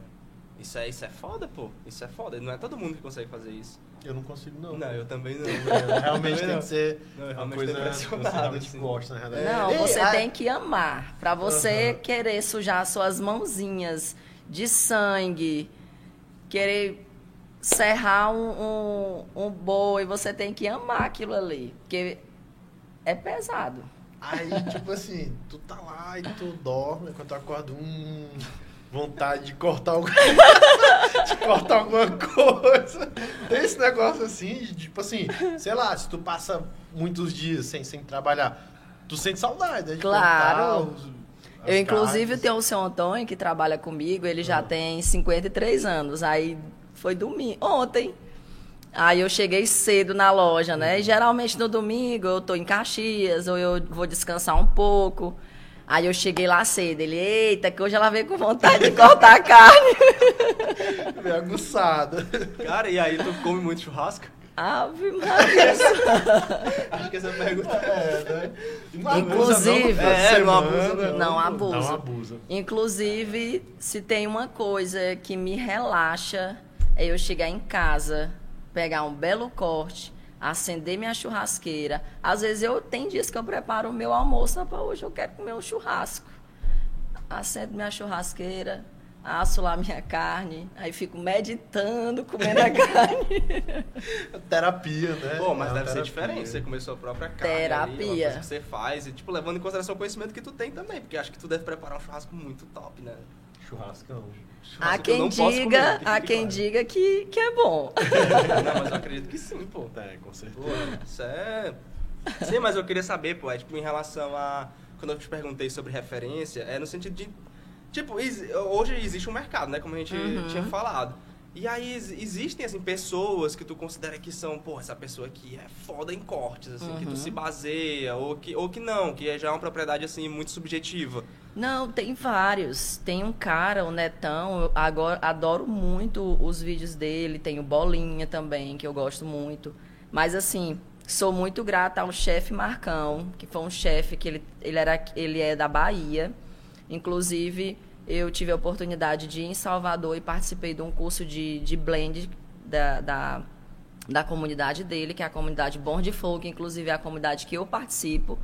isso, é, isso é foda, pô. Isso é foda. Não é todo mundo que consegue fazer isso.
Eu não consigo, não.
Não, eu também não.
É, realmente tem que ser não, uma coisa
que você realmente
assim. gosta, na realidade.
Não, você é, tem que amar. Para você querer sujar suas mãozinhas de sangue, querer serrar um, um, um boi, você tem que amar aquilo ali. Porque é pesado.
Aí, tipo assim, tu tá lá e tu dorme, quando tu acorda, hum, vontade de cortar alguma, de cortar alguma coisa. Tem esse negócio assim, de, tipo assim, sei lá, se tu passa muitos dias sem, sem trabalhar, tu sente saudade, né? De
claro. Os, eu, inclusive, carnes. tenho o seu Antônio, que trabalha comigo, ele já uhum. tem 53 anos. Aí foi domingo, ontem. Aí eu cheguei cedo na loja, né? E geralmente no domingo eu tô em Caxias, ou eu vou descansar um pouco. Aí eu cheguei lá cedo. Ele, eita, que hoje ela veio com vontade de cortar a carne.
Meio aguçada.
Cara, e aí tu come muito churrasco?
Ave Maria.
Acho que essa pergunta é,
né? Inclusive,
não, é, não abusa,
não. Não abusa. Não abusa. Inclusive, se tem uma coisa que me relaxa, é eu chegar em casa, pegar um belo corte, acender minha churrasqueira. Às vezes eu tem dias que eu preparo o meu almoço, para hoje eu quero comer um churrasco. Acendo minha churrasqueira, asso lá minha carne, aí fico meditando, comendo a carne.
terapia, né?
Pô, mas é deve terapia. ser diferente, você comer sua própria carne.
Terapia.
Ali, que você faz, e tipo, levando em consideração o conhecimento que tu tem também, porque acho que tu deve preparar um churrasco muito top, né?
Churrascão.
Há quem diga, comer, há quem diga que, que é bom.
não, mas eu acredito que sim, pô.
É, com certeza.
Pô, isso é... Sim, mas eu queria saber, pô, é, tipo, em relação a... Quando eu te perguntei sobre referência, é no sentido de... Tipo, hoje existe um mercado, né? Como a gente uhum. tinha falado. E aí existem, assim, pessoas que tu considera que são, pô, essa pessoa aqui é foda em cortes, assim, uhum. que tu se baseia, ou que, ou que não, que já é uma propriedade, assim, muito subjetiva.
Não, tem vários. Tem um cara, o Netão, eu agora, adoro muito os vídeos dele, tem o Bolinha também, que eu gosto muito. Mas, assim, sou muito grata ao chefe Marcão, que foi um chefe que ele, ele, era, ele é da Bahia, inclusive eu tive a oportunidade de ir em Salvador e participei de um curso de, de blend da, da, da comunidade dele, que é a comunidade Born de Fogo, inclusive é a comunidade que eu participo.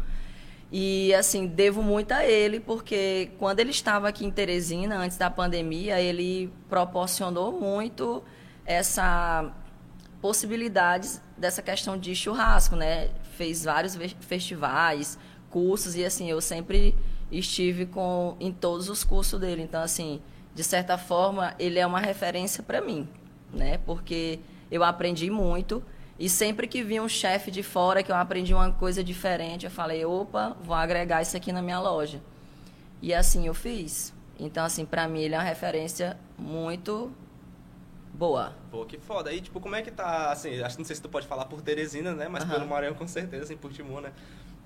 E, assim, devo muito a ele, porque quando ele estava aqui em Teresina, antes da pandemia, ele proporcionou muito essa possibilidades dessa questão de churrasco, né? Fez vários festivais, cursos, e, assim, eu sempre estive com em todos os cursos dele. Então, assim, de certa forma, ele é uma referência para mim, né? Porque eu aprendi muito e sempre que vi um chefe de fora que eu aprendi uma coisa diferente, eu falei, opa, vou agregar isso aqui na minha loja. E assim eu fiz. Então, assim, para mim ele é uma referência muito boa.
Pô, que foda. E, tipo, como é que tá, assim, acho que não sei se tu pode falar por Teresina, né? Mas uhum. pelo Maranhão, com certeza, assim, por Timon, né?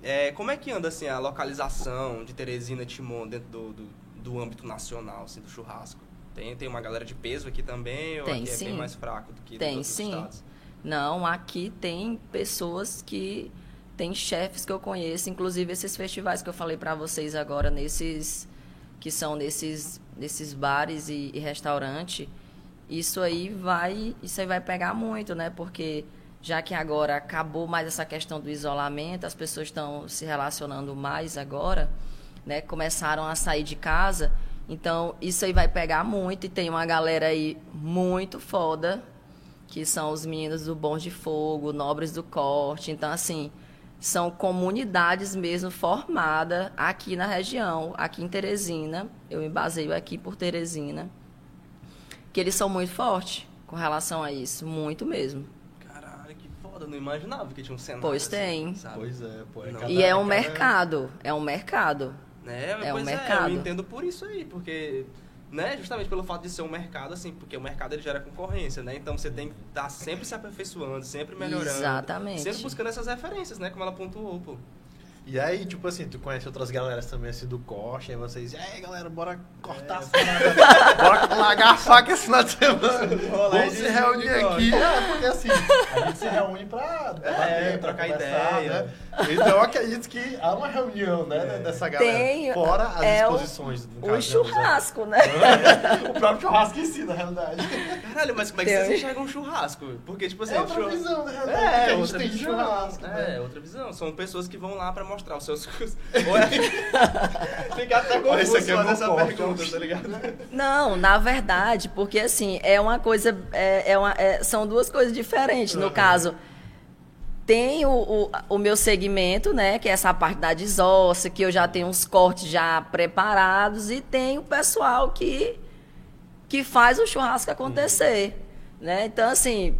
É, como é que anda assim a localização de Teresina Timon dentro do, do, do, âmbito nacional, assim, do churrasco? Tem, tem uma galera de peso aqui também ou
tem,
aqui
sim.
é bem mais fraco do que
tem, outros sim. estados? Não, aqui tem pessoas que tem chefes que eu conheço, inclusive esses festivais que eu falei para vocês agora nesses que são nesses nesses bares e, e restaurante, isso aí vai isso aí vai pegar muito, né? Porque já que agora acabou mais essa questão do isolamento, as pessoas estão se relacionando mais agora, né? Começaram a sair de casa, então isso aí vai pegar muito e tem uma galera aí muito foda, que são os meninos do Bons de Fogo, Nobres do Corte, então assim, são comunidades mesmo formadas aqui na região, aqui em Teresina, eu me baseio aqui por Teresina, que eles são muito fortes com relação a isso, muito mesmo
foda, não imaginava que tinha um cenário.
Pois assim, tem.
Sabe? Pois é, pô. É
cada, e é um cada... mercado, é um mercado.
É, é um mercado. É, eu entendo por isso aí, porque né? Justamente pelo fato de ser um mercado, assim, porque o mercado ele gera concorrência, né? Então você tem que estar tá sempre se aperfeiçoando, sempre melhorando.
Exatamente.
Sempre buscando essas referências, né? Como ela pontuou, pô.
E aí, tipo assim, tu conhece outras galeras também, assim, do corte, aí vocês, e aí, galera, bora cortar é. bora largar a faca esse final de semana. Vamos se reunir aqui. É, porque assim, a gente se reúne pra
é, trocar ideia. Né?
Então, eu acredito que há uma reunião, né, é. dessa galera. Tem, fora as é exposições.
O, o churrasco, né?
o próprio churrasco em si, na realidade.
Caralho, mas como é que vocês enxergam um churrasco? Porque, tipo assim...
É outra visão, na realidade, é, a gente tem de churrasco.
É, outra visão. São pessoas que vão lá pra mostrar os seus cursos. É... Fica até confuso
aqui é essa pergunta, tá ligado?
Não, na verdade, porque assim, é uma coisa... É, é uma, é, são duas coisas diferentes. No uhum. caso tem o, o, o, meu segmento, né, que é essa parte da desossa, que eu já tenho uns cortes já preparados, e tem o pessoal que, que faz o churrasco acontecer. Né? Então, assim,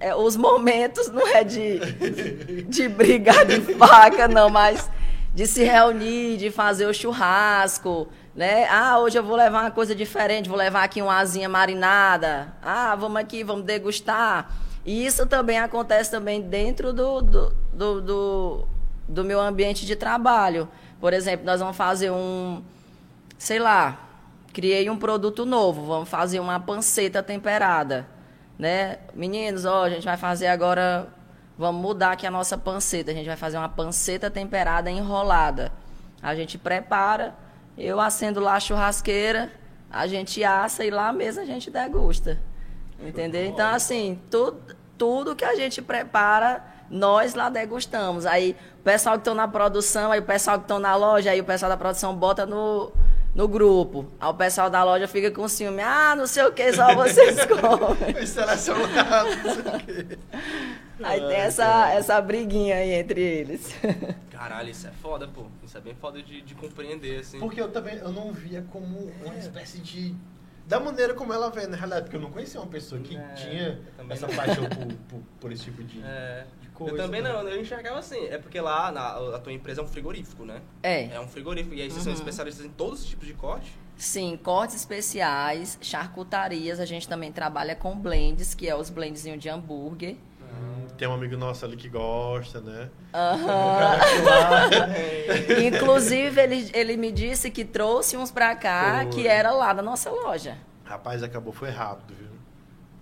é, os momentos não é de, de brigar de faca, não, mas de se reunir, de fazer o churrasco, né? Ah, hoje eu vou levar uma coisa diferente, vou levar aqui uma asinha marinada. Ah, vamos aqui, vamos degustar. E isso também acontece também dentro do, do, do, do, do meu ambiente de trabalho. Por exemplo, nós vamos fazer um, sei lá, criei um produto novo, vamos fazer uma panceta temperada, né? Meninos, ó, a gente vai fazer agora, vamos mudar aqui a nossa panceta, a gente vai fazer uma panceta temperada enrolada. A gente prepara, eu acendo lá a churrasqueira, a gente assa e lá mesmo a gente degusta. Entendeu? Então, assim, tudo, tudo que a gente prepara, nós lá degustamos. Aí o pessoal que estão na produção, aí o pessoal que estão na loja, aí o pessoal da produção bota no, no grupo. Aí o pessoal da loja fica com ciúme. Ah, não sei o que, só vocês comem.
Selecionado, não sei o quê.
Aí tem essa, essa briguinha aí entre eles.
Caralho, isso é foda, pô. Isso é bem foda de, de compreender, assim.
Porque eu também eu não via como uma espécie de da maneira como ela vê, na realidade, porque eu não conhecia uma pessoa que é, tinha essa paixão por, por, por, esse tipo de,
é. Coisa. Eu também né? não, eu enxergava assim, é porque lá na, a tua empresa é um frigorífico, né?
É.
É um frigorífico, e aí vocês uhum. são especialistas em todos os tipos de corte?
Sim, cortes especiais, charcutarias, a gente também trabalha com blends, que é os blendzinhos de hambúrguer.
Tem um amigo nosso ali que gosta, né?
Uhum. Inclusive, ele, ele me disse que trouxe uns pra cá, foi. que era lá da nossa loja.
Rapaz, acabou, foi rápido, viu?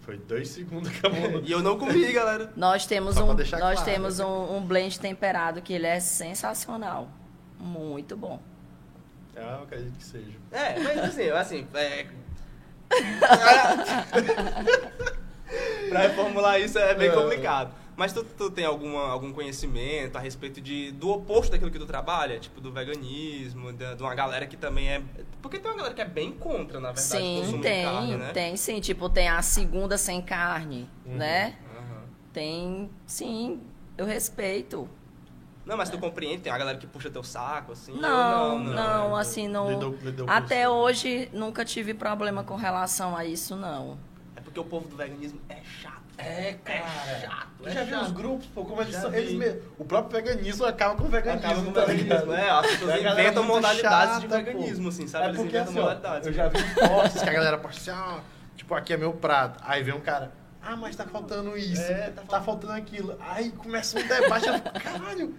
Foi dois segundos, acabou.
e eu não comi, galera.
Nós temos, um, nós claro, temos né? um, um blend temperado que ele é sensacional. Muito bom.
Ah, eu acredito que seja.
É, mas assim, assim, é... pra reformular isso é bem é. complicado. Mas tu, tu tem alguma, algum conhecimento a respeito de, do oposto daquilo que tu trabalha? Tipo, do veganismo, de, de uma galera que também é... Porque tem uma galera que é bem contra, na verdade,
sim, tem,
de carne, né?
Tem, sim. Tipo, tem a segunda sem carne, uhum, né? Uhum. Tem, sim. Eu respeito.
Não, mas tu compreende? Tem a galera que puxa teu saco, assim?
Não, não, não, não, assim, não... Lidou, lidou até hoje, nunca tive problema com relação a isso, não.
É porque o povo do veganismo é chato.
É, cara. É chato. É já viu os grupos, pô, como eles são. Eles mesmo, o próprio veganismo acaba com o veganismo. Acaba com o
tá veganismo, é. As pessoas inventam modalidades chata, de veganismo, pô. assim, sabe?
É eles porque, inventam assim, modalidades. Eu já vi posts que a galera posta assim, tipo, aqui é meu prato. Aí vem um cara, ah, mas tá faltando isso, é, tá, tá faltando aquilo. Aí começa um debate, eu fico, caralho.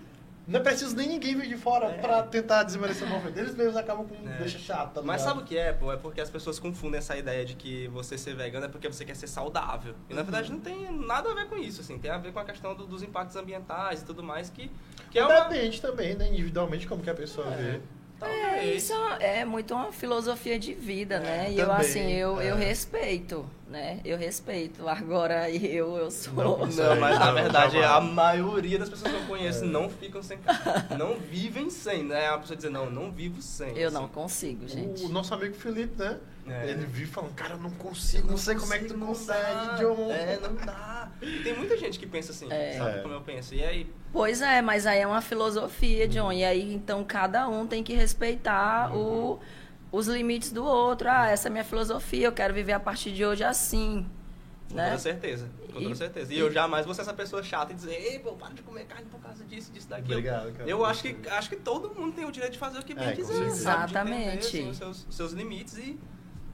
Não é preciso nem ninguém vir de fora é. pra tentar desmerecer o movimento. Eles mesmos acabam com é. deixa chato. Tá
Mas sabe o que é, pô? É porque as pessoas confundem essa ideia de que você ser vegano é porque você quer ser saudável. E na uhum. verdade não tem nada a ver com isso, assim. Tem a ver com a questão do, dos impactos ambientais e tudo mais que, que é
uma... Depende também, né? Individualmente, como que a pessoa é. vê.
É, isso é muito uma filosofia de vida, né? E também, eu, assim, eu, é. eu respeito, né? Eu respeito. Agora, eu, eu sou...
Não, não mas na verdade, a maioria das pessoas que eu conheço é. não ficam sem carne. Não vivem sem, né? A pessoa dizer, não, não vivo sem.
Eu assim. não consigo, gente.
O, nosso amigo Felipe, né? É. Ele vive falando, cara, eu não consigo, não, não sei como é que tu consegue, John.
É, não dá. E tem muita gente que pensa assim, é. sabe como eu penso. E aí.
Pois é, mas aí é uma filosofia, John. E aí, então, cada um tem que respeitar uhum. o, os limites do outro. Ah, essa é a minha filosofia, eu quero viver a partir de hoje assim.
Com né? toda certeza, com toda e, certeza. E, e, eu jamais vou ser essa pessoa chata e dizer, ei, pô, para de comer carne por causa disso, disso, daquilo. Obrigado, cara. Eu acho que, acho que todo mundo tem o direito de fazer o que bem é, quiser.
Exatamente.
Sabe? De os seus, seus limites e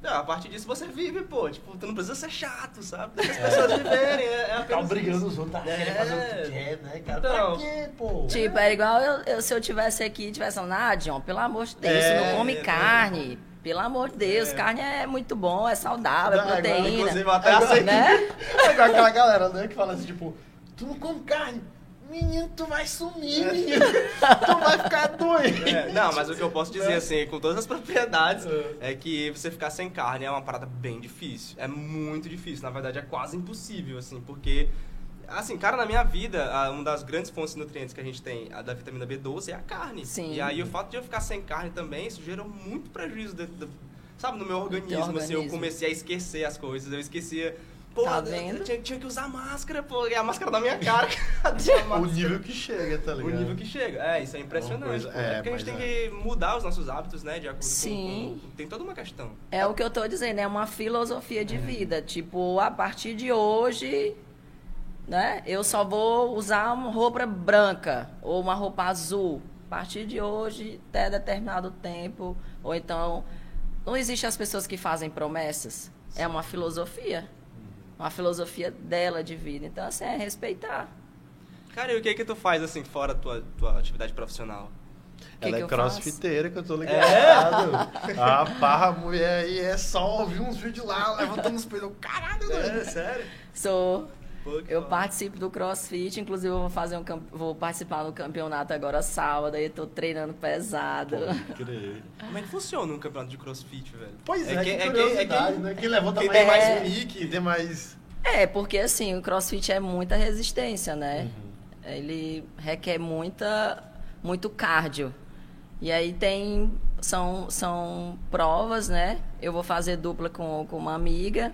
não, a partir disso você vive, pô. Tipo, tu não precisa ser chato, sabe? Deixa as é. pessoas viverem. É, é
obrigando os outros a é. fazer o que quer, né, cara? Então, pra quê, pô?
Tipo, é igual eu, eu, se eu tivesse aqui e tivesse falando, ah, John, pelo amor de Deus, é, não come carne. Pelo amor de Deus, é. carne é muito bom, é saudável, é proteína.
Inclusive, eu até aceito.
Né?
É igual aquela galera, né, que fala assim, tipo, tu não come carne. Menino, tu vai sumir, é. menino. tu vai ficar doente.
É, não, mas o que eu posso dizer, assim, com todas as propriedades, é. é que você ficar sem carne é uma parada bem difícil. É muito difícil. Na verdade, é quase impossível, assim, porque Assim, cara, na minha vida, uma das grandes fontes de nutrientes que a gente tem, a da vitamina B12, é a carne.
Sim.
E aí o fato de eu ficar sem carne também, isso gerou muito prejuízo, dentro do, sabe, no meu organismo, organismo. Assim, eu comecei a esquecer as coisas, eu esquecia Pô, tá vendo? Tinha, tinha, que usar máscara, pô, e a máscara da minha cara.
o nível que chega, tá ligado?
O nível que chega. É, isso é impressionante. Coisa, é, é, porque a gente tem é. que mudar os nossos hábitos, né? De acordo Sim. Com, com, Tem toda uma questão.
É o que eu tô dizendo, é uma filosofia de é. vida. Tipo, a partir de hoje, né? Eu só vou usar uma roupa branca ou uma roupa azul. A partir de hoje, até determinado tempo. Ou então, não existe as pessoas que fazem promessas. É uma filosofia uma filosofia dela de vida. Então, assim, é respeitar.
Cara, e o que que tu faz, assim, fora tua, tua atividade profissional?
Ela que é crossfiteira, que eu tô ligado. É? A parra mulher aí é só ouvir uns vídeos lá, levantando os peitos. Caralho,
É, sério?
Sou. Eu participo do CrossFit, inclusive eu vou fazer um vou participar do campeonato agora sábado, aí eu tô treinando pesado.
Pô, Como é que funciona um campeonato de CrossFit, velho?
Pois é, é, que, é, que, é quem, né? quem levanta quem mais, mais é. unique, tem mais
É, porque assim, o CrossFit é muita resistência, né? Uhum. Ele requer muita muito cardio. E aí tem são são provas, né? Eu vou fazer dupla com, com uma amiga.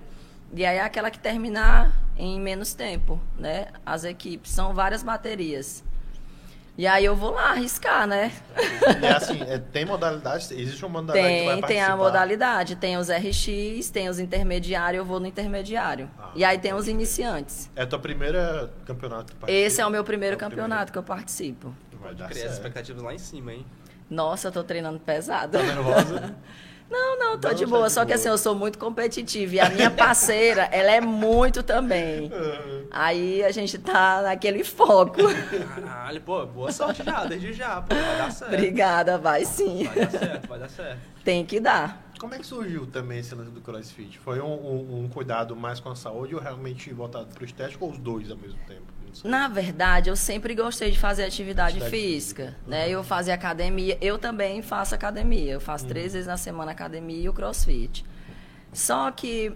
E aí é aquela que terminar em menos tempo, né? As equipes são várias baterias. E aí eu vou lá arriscar, né?
E é assim, é, tem modalidade, existe uma modalidade
tem,
que vai
Tem
a
modalidade, tem os RX, tem os intermediários, eu vou no intermediário. Ah, e aí tem os iniciantes.
É a tua primeira campeonato que
participa? Esse é o meu primeiro é o campeonato primeiro. que eu participo.
Vai dar criar expectativas lá em cima, hein?
Nossa, eu tô treinando pesado.
Tá nervosa?
Não, não, tô não, de boa. Tá de só boa. que assim, eu sou muito competitiva. E a minha parceira, ela é muito também. Aí a gente tá naquele foco.
Caralho, pô, boa sorte já, desde já, pô. Vai dar certo.
Obrigada, vai sim.
Vai dar certo, vai dar certo.
Tem que dar.
Como é que surgiu também esse lance do CrossFit? Foi um, um, um cuidado mais com a saúde ou realmente voltado para o estético ou os dois ao mesmo tempo?
Na verdade, eu sempre gostei de fazer atividade, atividade física, física, né? Eu fazia academia, eu também faço academia. Eu faço uhum. três vezes na semana academia e o crossfit. Só que,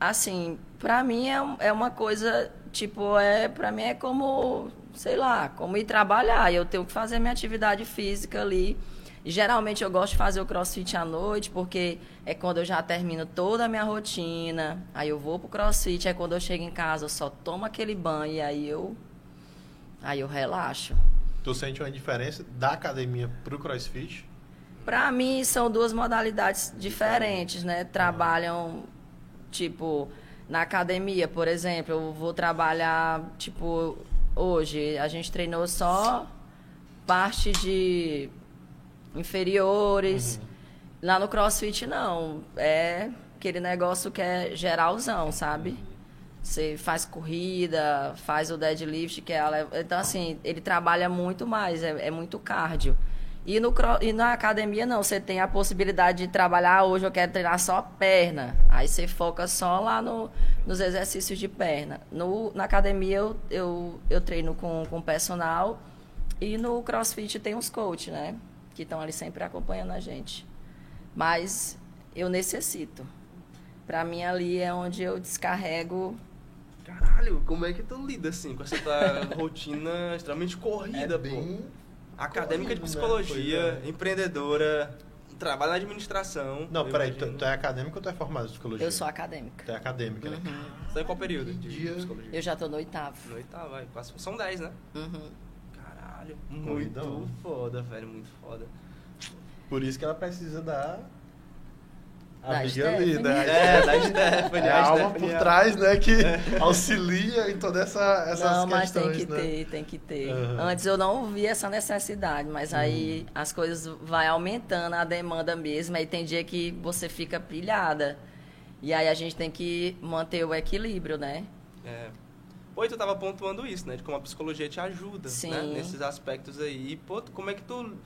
assim, pra mim é, é uma coisa, tipo, é, pra mim é como, sei lá, como ir trabalhar. Eu tenho que fazer minha atividade física ali. Geralmente eu gosto de fazer o crossfit à noite, porque é quando eu já termino toda a minha rotina. Aí eu vou pro crossfit, aí quando eu chego em casa eu só tomo aquele banho e aí eu aí eu relaxo.
Tu sente uma diferença da academia pro crossfit?
Para mim são duas modalidades diferentes, né? Trabalham tipo na academia, por exemplo, eu vou trabalhar tipo hoje a gente treinou só parte de inferiores. Uhum. Lá no CrossFit não, é aquele negócio que é geralzão, sabe? Você faz corrida, faz o deadlift, que é a... então assim, ele trabalha muito mais, é, é muito cardio. E, no, e na academia não, você tem a possibilidade de trabalhar, hoje eu quero treinar só perna. Aí você foca só lá no, nos exercícios de perna. No, na academia eu, eu, eu treino com, com personal e no crossfit tem uns coach, né? Que estão ali sempre acompanhando a gente. Mas eu necessito. Para mim ali é onde eu descarrego
Caralho, como é que tu lida assim com essa rotina extremamente corrida, é bem pô? Acadêmica corrido, de psicologia, né? empreendedora, trabalha na administração.
Não, peraí, tu, tu, é acadêmica ou tu é formada em psicologia?
Eu sou acadêmica.
Tu é acadêmica, né?
uhum. né? Você tá em qual período de
Dia... psicologia? Eu já tô no oitavo.
No oitavo, vai. São dez, né?
Uhum.
Caralho, muito Corridão. foda, velho, muito foda.
Por isso que ela precisa da
a amiga ali, né?
É, da Stephanie.
É a, alma por é trás, né, que é. auxilia em toda essa, essas
não,
mas
tem que né? ter, tem que ter. Uhum. Antes eu não via essa necessidade, mas aí uhum. as coisas vai aumentando a demanda mesmo, aí tem dia que você fica pilhada. E aí a gente tem que manter o equilíbrio, né?
É. E tu tava pontuando isso, né? De como a psicologia te ajuda, né? Sim. né? Nesses aspectos aí. E, pô, como é que tu...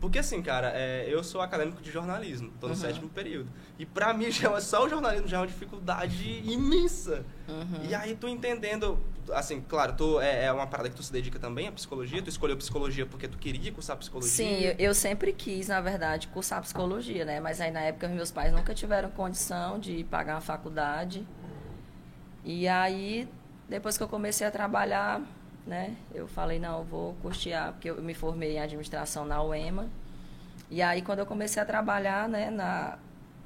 Porque assim, cara, é, eu sou acadêmico de jornalismo, tô no uhum. sétimo período. E pra mim, já, é só o jornalismo já é uma dificuldade imensa.
Uhum.
E aí, tu entendendo, assim, claro, tu, é, é, uma parada que tu se dedica também à psicologia, tu escolheu psicologia porque tu queria cursar psicologia?
Sim, eu, eu sempre quis, na verdade, cursar psicologia, né? Mas aí, na época, meus pais nunca tiveram condição de pagar uma faculdade. E aí, depois que eu comecei a trabalhar, né, eu falei, não, eu vou custear, porque eu me formei em administração na UEMA. E aí, quando eu comecei a trabalhar, né, na,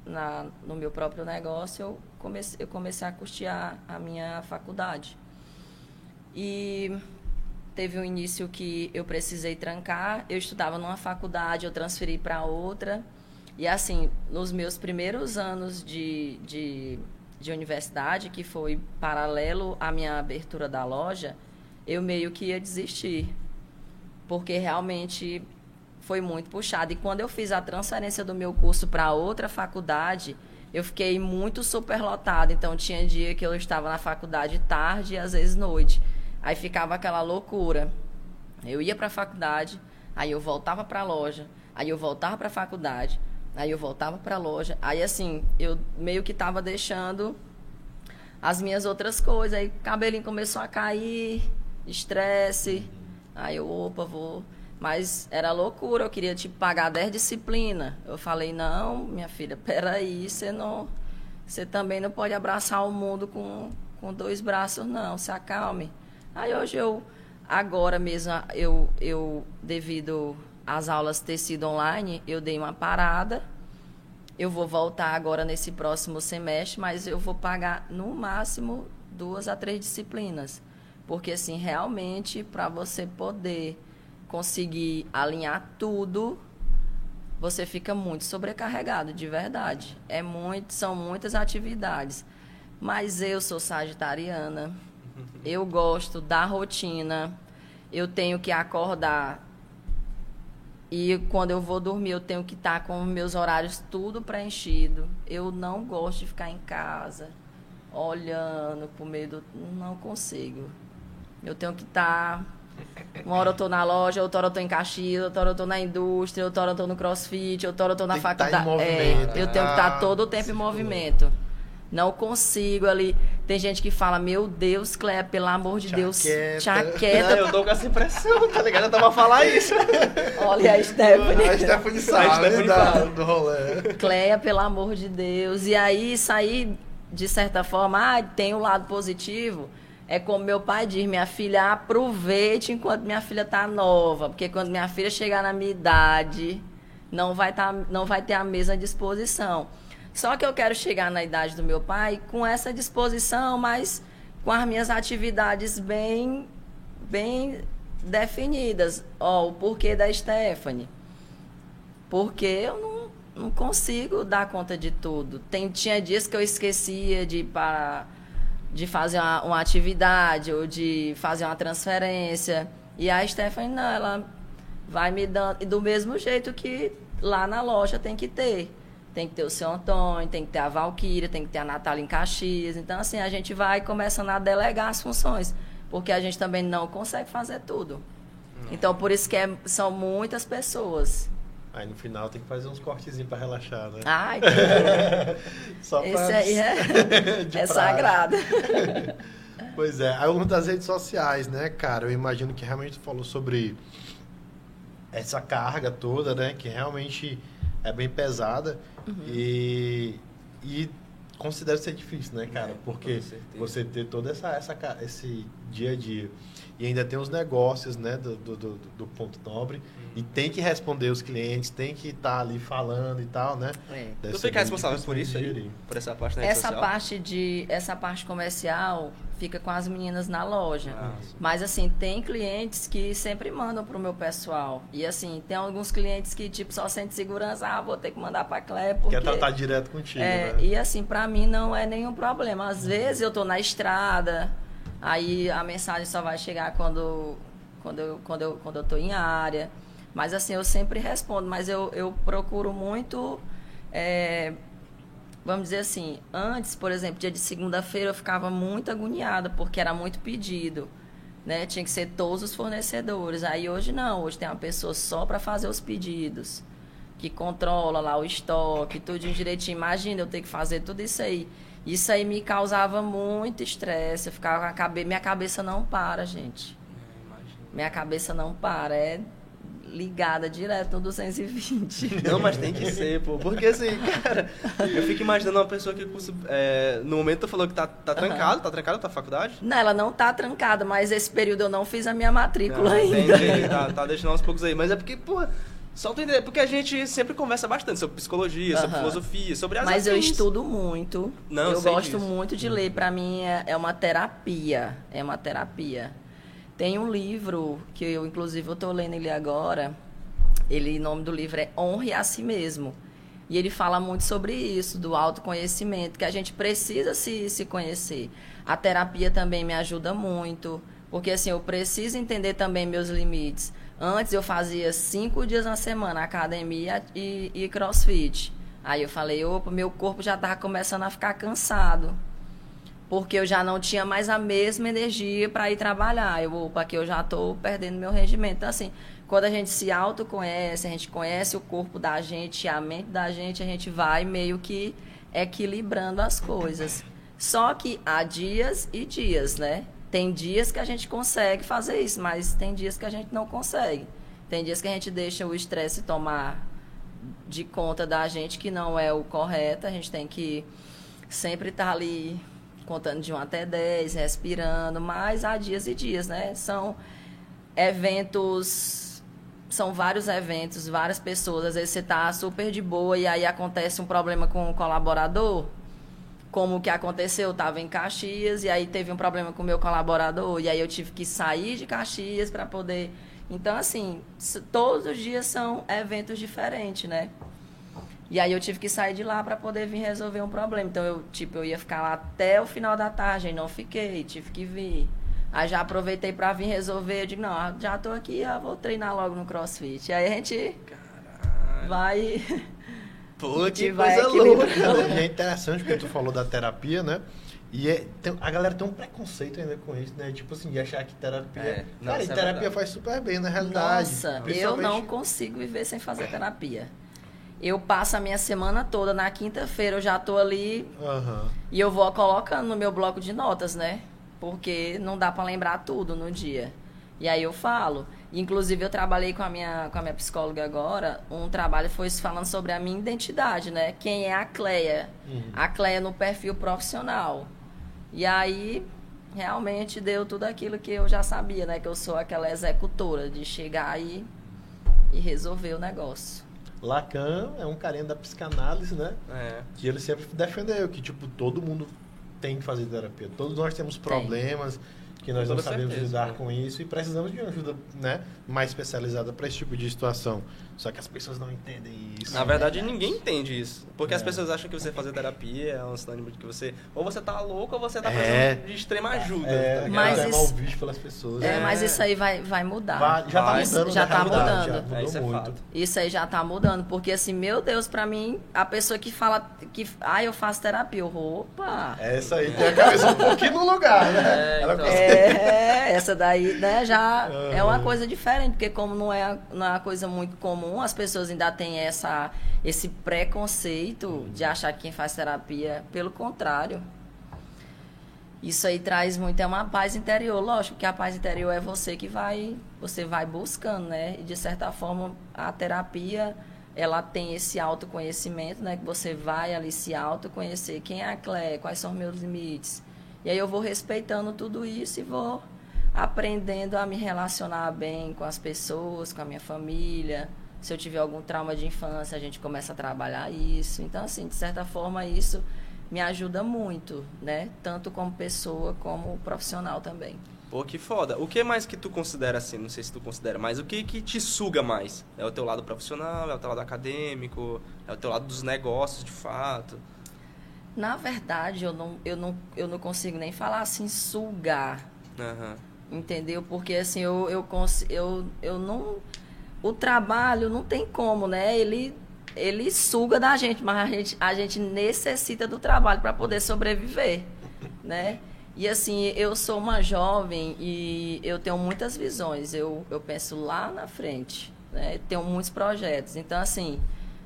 na, no meu próprio negócio, eu comecei, eu comecei a custear a minha faculdade. E teve um início que eu precisei trancar. Eu estudava numa faculdade, eu transferi para outra. E assim, nos meus primeiros anos de, de de universidade, que foi paralelo à minha abertura da loja, eu meio que ia desistir. Porque realmente foi muito puxado. E quando eu fiz a transferência do meu curso para outra faculdade, eu fiquei muito superlotada. Então tinha dia que eu estava na faculdade tarde e às vezes noite. Aí ficava aquela loucura. Eu ia para a faculdade, aí eu voltava para a loja, aí eu voltava para a faculdade, Aí eu voltava para a loja. Aí, assim, eu meio que estava deixando as minhas outras coisas. Aí, cabelinho começou a cair, estresse. Aí eu, opa, vou. Mas era loucura, eu queria, tipo, pagar 10 disciplinas. Eu falei, não, minha filha, peraí, você não. Você também não pode abraçar o mundo com, com dois braços, não. Se acalme. Aí hoje eu, agora mesmo, eu, eu devido as aulas ter sido online, eu dei uma parada. Eu vou voltar agora nesse próximo semestre, mas eu vou pagar no máximo duas a três disciplinas. Porque, assim, realmente, para você poder conseguir alinhar tudo, você fica muito sobrecarregado, de verdade. É muito, são muitas atividades. Mas eu sou sagitariana. Eu gosto da rotina. Eu tenho que acordar e quando eu vou dormir, eu tenho que estar com meus horários tudo preenchido. Eu não gosto de ficar em casa olhando por meio do. Não consigo. Eu tenho que estar. Uma hora eu tô na loja, outra hora eu tô em Caxias, outra hora eu tô na indústria, outra hora eu tô no crossfit, outra hora eu tô na faculdade. É, eu tenho que estar todo o tempo em movimento. Não consigo ali. Tem gente que fala, meu Deus, Cléia, pelo amor de Deus, chaqueta.
eu tô com essa impressão, tá ligado? Eu tava a falar isso.
Olha a Stephanie.
A Stephanie sabe, a Stephanie da, do rolê.
Cléia, pelo amor de Deus. E aí, sair, de certa forma, ah, tem o um lado positivo. É como meu pai diz, minha filha, aproveite enquanto minha filha tá nova. Porque quando minha filha chegar na minha idade, não vai, tá, não vai ter a mesma disposição. Só que eu quero chegar na idade do meu pai com essa disposição, mas com as minhas atividades bem, bem definidas. Ó, o porquê da Stephanie. Porque eu não, não consigo dar conta de tudo. Tem, tinha dias que eu esquecia de para de fazer uma, uma atividade ou de fazer uma transferência. E a Stephanie, não, ela vai me dando. do mesmo jeito que lá na loja tem que ter. Tem que ter o seu Antônio, tem que ter a Valquíria, tem que ter a Natália em Caxias. Então, assim, a gente vai começando a delegar as funções, porque a gente também não consegue fazer tudo. Então, por isso que é, são muitas pessoas.
Aí no final tem que fazer uns cortezinhos para relaxar, né?
Ai, Só pra... Esse aí é, é sagrado.
pois é. Aí uma das redes sociais, né, cara? Eu imagino que realmente tu falou sobre essa carga toda, né? Que realmente é bem pesada. Uhum. E, e considero ser difícil, né, cara? É, Porque você ter todo essa, essa, esse dia a dia. E ainda tem os negócios, né, do, do, do, do ponto nobre. Uhum. E tem que responder os clientes, tem que estar tá ali falando e tal, né?
É. Tu fica responsável por isso aí? Por essa parte da
essa social? parte de Essa parte comercial fica com as meninas na loja. Ah, Mas assim, tem clientes que sempre mandam pro meu pessoal. E assim, tem alguns clientes que tipo só sente segurança, ah, vou ter que mandar para Clé porque
quer tratar direto contigo,
é,
né?
E assim, para mim não é nenhum problema. Às uhum. vezes eu tô na estrada, aí a mensagem só vai chegar quando quando eu, quando eu, quando eu tô em área. Mas assim, eu sempre respondo, mas eu, eu procuro muito é, vamos dizer assim, antes, por exemplo, dia de segunda-feira eu ficava muito agoniada porque era muito pedido, né? Tinha que ser todos os fornecedores. Aí hoje não, hoje tem uma pessoa só para fazer os pedidos, que controla lá o estoque, tudo direitinho. Imagina eu ter que fazer tudo isso aí. Isso aí me causava muito estresse, eu ficava com a cabeça, minha cabeça não para, gente. É, minha cabeça não para, é ligada direto no 220.
Não, mas tem que ser, pô. Porque assim, cara, eu fico imaginando uma pessoa que é, no momento tu falou que tá, tá trancado, uhum. tá trancado a tua faculdade?
Não, ela não tá trancada, mas esse período eu não fiz a minha matrícula não, ainda.
Entendi, tá, tá deixando aos poucos aí. Mas é porque, pô, só tu entender, porque a gente sempre conversa bastante sobre psicologia, uhum. sobre filosofia, sobre as
Mas eu estudo muito. Não, eu gosto disso. muito de ler. Para mim é, é uma terapia. É uma terapia. Tem um livro que eu, inclusive, eu estou lendo ele agora. Ele, o nome do livro é Honre a Si Mesmo. E ele fala muito sobre isso, do autoconhecimento, que a gente precisa se, se conhecer. A terapia também me ajuda muito, porque assim, eu preciso entender também meus limites. Antes eu fazia cinco dias na semana academia e, e crossfit. Aí eu falei, opa, meu corpo já estava começando a ficar cansado porque eu já não tinha mais a mesma energia para ir trabalhar. Eu, opa, que eu já estou perdendo meu rendimento. Então, assim, quando a gente se autoconhece, a gente conhece o corpo da gente, a mente da gente, a gente vai meio que equilibrando as coisas. Só que há dias e dias, né? Tem dias que a gente consegue fazer isso, mas tem dias que a gente não consegue. Tem dias que a gente deixa o estresse tomar de conta da gente, que não é o correto. A gente tem que sempre estar tá ali contando de 1 até 10, respirando, mas há dias e dias, né? São eventos, são vários eventos, várias pessoas. Às vezes você está super de boa e aí acontece um problema com o colaborador, como que aconteceu, eu estava em Caxias e aí teve um problema com o meu colaborador e aí eu tive que sair de Caxias para poder Então, assim, todos os dias são eventos diferentes, né? E aí eu tive que sair de lá para poder vir resolver um problema. Então eu, tipo, eu ia ficar lá até o final da tarde, e não fiquei, tive que vir. Aí já aproveitei para vir resolver, eu digo, não, já tô aqui, já vou treinar logo no CrossFit. Aí a gente Caralho. vai
Pô, que vai coisa louca. E é interessante porque tu falou da terapia, né? E é, tem, a galera tem um preconceito ainda com isso, né? Tipo assim, de achar que terapia. É, cara, e é terapia é faz super bem, na realidade.
Nossa, eu não consigo viver sem fazer terapia. Eu passo a minha semana toda, na quinta-feira eu já tô ali uhum. e eu vou colocando no meu bloco de notas, né? Porque não dá para lembrar tudo no dia. E aí eu falo. Inclusive eu trabalhei com a minha com a minha psicóloga agora, um trabalho foi falando sobre a minha identidade, né? Quem é a Cleia? Uhum. A Cleia no perfil profissional. E aí realmente deu tudo aquilo que eu já sabia, né? Que eu sou aquela executora de chegar aí e resolver o negócio.
Lacan é um carinha da psicanálise, né? É. Que ele sempre defendeu que, tipo, todo mundo tem que fazer terapia. Todos nós temos problemas. Tem que nós não sabemos certeza, lidar né? com isso e precisamos de uma ajuda né, mais especializada para esse tipo de situação. Só que as pessoas não entendem isso.
Na verdade, ninguém entende isso. Porque é. as pessoas acham que você fazer terapia é um sinônimo de que você ou você tá louco ou você tá precisando é. de extrema ajuda. É,
tá mas é mal visto pelas pessoas.
É, mas isso aí vai, vai mudar.
Vai, já tá mudando.
Já tá mudando.
Já mudou isso muito.
Isso aí já tá mudando. Porque assim, meu Deus, para mim, a pessoa que fala que ah, eu faço terapia, opa.
Essa aí tem a cabeça um pouquinho no lugar,
né?
É, então.
é essa daí, né, já uhum. é uma coisa diferente, porque como não é, não é uma coisa muito comum, as pessoas ainda têm essa, esse preconceito de achar que quem faz terapia, pelo contrário. Isso aí traz muito é uma paz interior, lógico que a paz interior é você que vai, você vai buscando, né? E de certa forma a terapia ela tem esse autoconhecimento, né? Que você vai ali se autoconhecer, quem é a Clé, quais são meus limites. E aí eu vou respeitando tudo isso e vou aprendendo a me relacionar bem com as pessoas, com a minha família. Se eu tiver algum trauma de infância, a gente começa a trabalhar isso. Então, assim, de certa forma, isso me ajuda muito, né? Tanto como pessoa, como profissional também.
Pô, que foda. O que mais que tu considera assim? Não sei se tu considera, mas o que que te suga mais? É o teu lado profissional, é o teu lado acadêmico, é o teu lado dos negócios, de fato?
Na verdade, eu não, eu não, eu não consigo nem falar assim, sugar.
Uhum
entendeu? Porque assim, eu, eu, eu, eu não. O trabalho não tem como, né? Ele, ele suga da gente, mas a gente, a gente necessita do trabalho para poder sobreviver, né? E assim, eu sou uma jovem e eu tenho muitas visões. Eu, eu penso lá na frente, né? Tenho muitos projetos. Então, assim,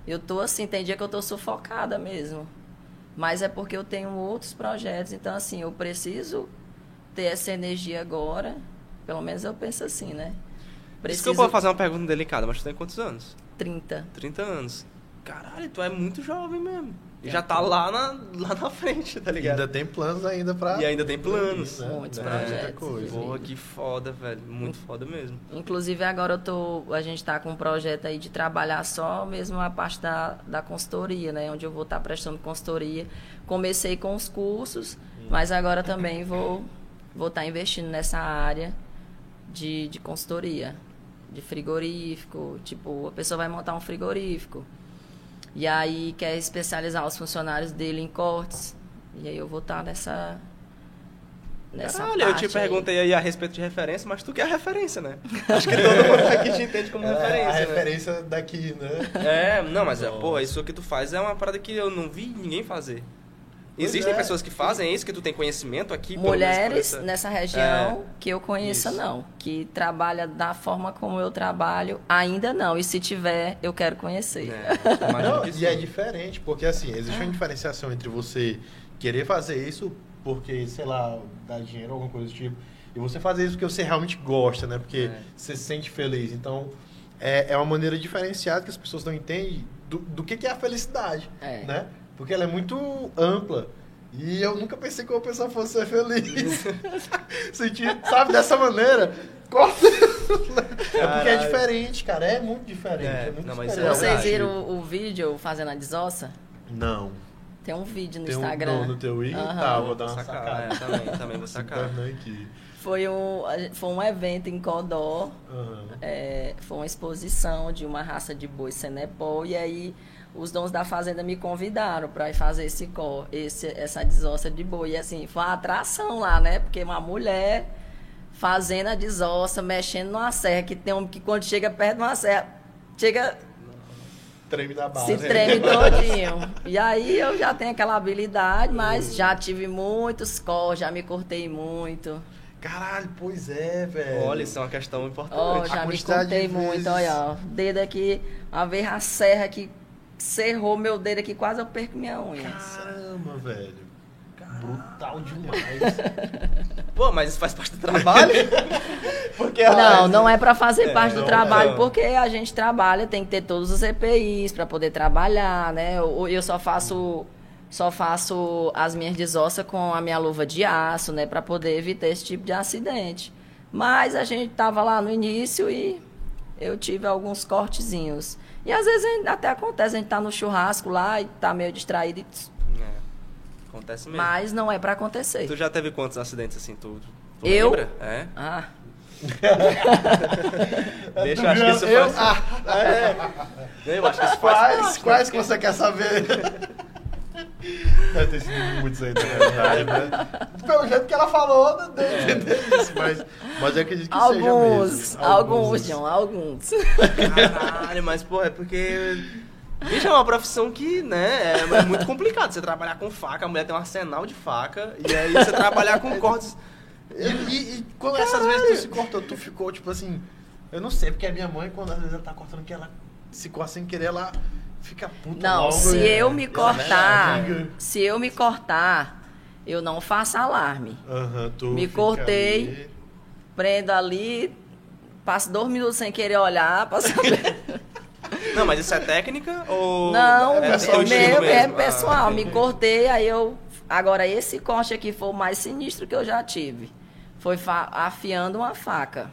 eu tô assim, tem dia que eu tô sufocada mesmo. Mas é porque eu tenho outros projetos. Então, assim, eu preciso ter essa energia agora. Pelo menos eu penso assim, né?
Preciso... que eu vou fazer uma pergunta delicada, mas tu tem quantos anos?
30.
30 anos. Caralho, tu é muito jovem mesmo. E já tá lá na, lá na frente, tá ligado?
E ainda tem planos ainda pra.
E ainda tem planos.
Isso, né? Muitos é, projetos.
Coisa. Boa, que foda, velho. Muito foda mesmo.
Inclusive agora eu tô. A gente tá com um projeto aí de trabalhar só mesmo a parte da, da consultoria, né? Onde eu vou estar tá prestando consultoria. Comecei com os cursos, hum. mas agora também vou vou estar tá investindo nessa área de, de consultoria, de frigorífico. Tipo, a pessoa vai montar um frigorífico. E aí quer especializar os funcionários dele em cortes. E aí eu vou estar nessa. Nessa
Olha, eu te perguntei aí. a respeito de referência, mas tu que é a referência, né? Acho que todo mundo aqui te entende como é, referência. A
né? referência daqui, né?
É, não, mas é, pô, isso que tu faz é uma parada que eu não vi ninguém fazer. Existem é. pessoas que fazem isso, que tu tem conhecimento aqui?
Mulheres essa... nessa região é. que eu conheça, isso. não. Que trabalha da forma como eu trabalho, ainda não. E se tiver, eu quero conhecer.
É, não, e é diferente, porque assim, existe uma diferenciação entre você querer fazer isso porque, sei lá, dá dinheiro ou alguma coisa do tipo, e você fazer isso porque você realmente gosta, né? Porque é. você se sente feliz. Então, é, é uma maneira diferenciada que as pessoas não entendem do, do que, que é a felicidade, é. né? Porque ela é muito ampla. E eu nunca pensei que uma pessoa fosse ser feliz. Sentir, sabe, dessa maneira. Corta. É porque é diferente, cara. É muito diferente. É, é muito
não,
diferente.
Vocês viram o, o vídeo fazendo a desossa?
Não.
Tem um vídeo no
Tem
Instagram.
Um, no, no teu Wiki? Uhum. Tá, vou dar uma sacada.
É, também, também vou sacar.
aqui.
Foi um, foi um evento em Codó.
Uhum.
É, foi uma exposição de uma raça de boi Senepol. E aí os donos da fazenda me convidaram para fazer esse, esse essa desossa de boi. E assim, foi uma atração lá, né? Porque uma mulher fazendo a desossa, mexendo numa serra, que tem um que quando chega perto de uma serra, chega.
Treme da base.
Se treme todinho. e aí eu já tenho aquela habilidade, mas já tive muitos cortes, já me cortei muito.
Caralho, pois é, velho.
Olha, isso é uma questão importante.
Ó, já me cortei muito, olha, ó. Dedo aqui, uma vez a serra que serrou meu dedo aqui, quase eu perco minha unha.
Caramba, velho. Brutal demais.
Pô, mas isso faz parte do trabalho?
porque não, não é para fazer é, parte do trabalho, porque a gente trabalha, tem que ter todos os EPIs para poder trabalhar, né? Eu, eu só faço só faço as minhas desossas com a minha luva de aço, né, para poder evitar esse tipo de acidente. Mas a gente tava lá no início e eu tive alguns cortezinhos. E às vezes até acontece, a gente tá no churrasco lá e tá meio distraído e...
É, acontece mesmo.
Mas não é para acontecer.
Tu já teve quantos acidentes assim, tu, tu
eu?
lembra? É?
Ah...
Deixa, eu acho que isso eu, faz...
Ah, é.
Eu acho que isso faz...
Quais, quais que você quer saber? Deve ter sido muitos aí, na verdade, né? Pelo jeito que ela falou, não deu entender isso, mas, mas eu acredito que
alguns,
seja mesmo.
Alguns, alguns, João, alguns.
Caralho, mas, pô, é porque... Bicho, é uma profissão que, né, é, é muito complicado. Você trabalhar com faca, a mulher tem um arsenal de faca, e aí você trabalhar com cortes...
E, e, e quando essas vezes tu se cortou, tu ficou, tipo assim... Eu não sei, porque a minha mãe, quando às vezes ela tá cortando, que ela se corta sem querer, ela fica puta
Não,
logo,
se
é.
eu me cortar, se eu me cortar, eu não faço alarme.
Uhum,
me cortei, ali. prendo ali, passo dois minutos sem querer olhar pra saber.
Não, mas isso é técnica ou.
Não,
é,
é, meu, é pessoal. Ah, me cortei, aí eu. Agora, esse corte aqui foi o mais sinistro que eu já tive. Foi afiando uma faca.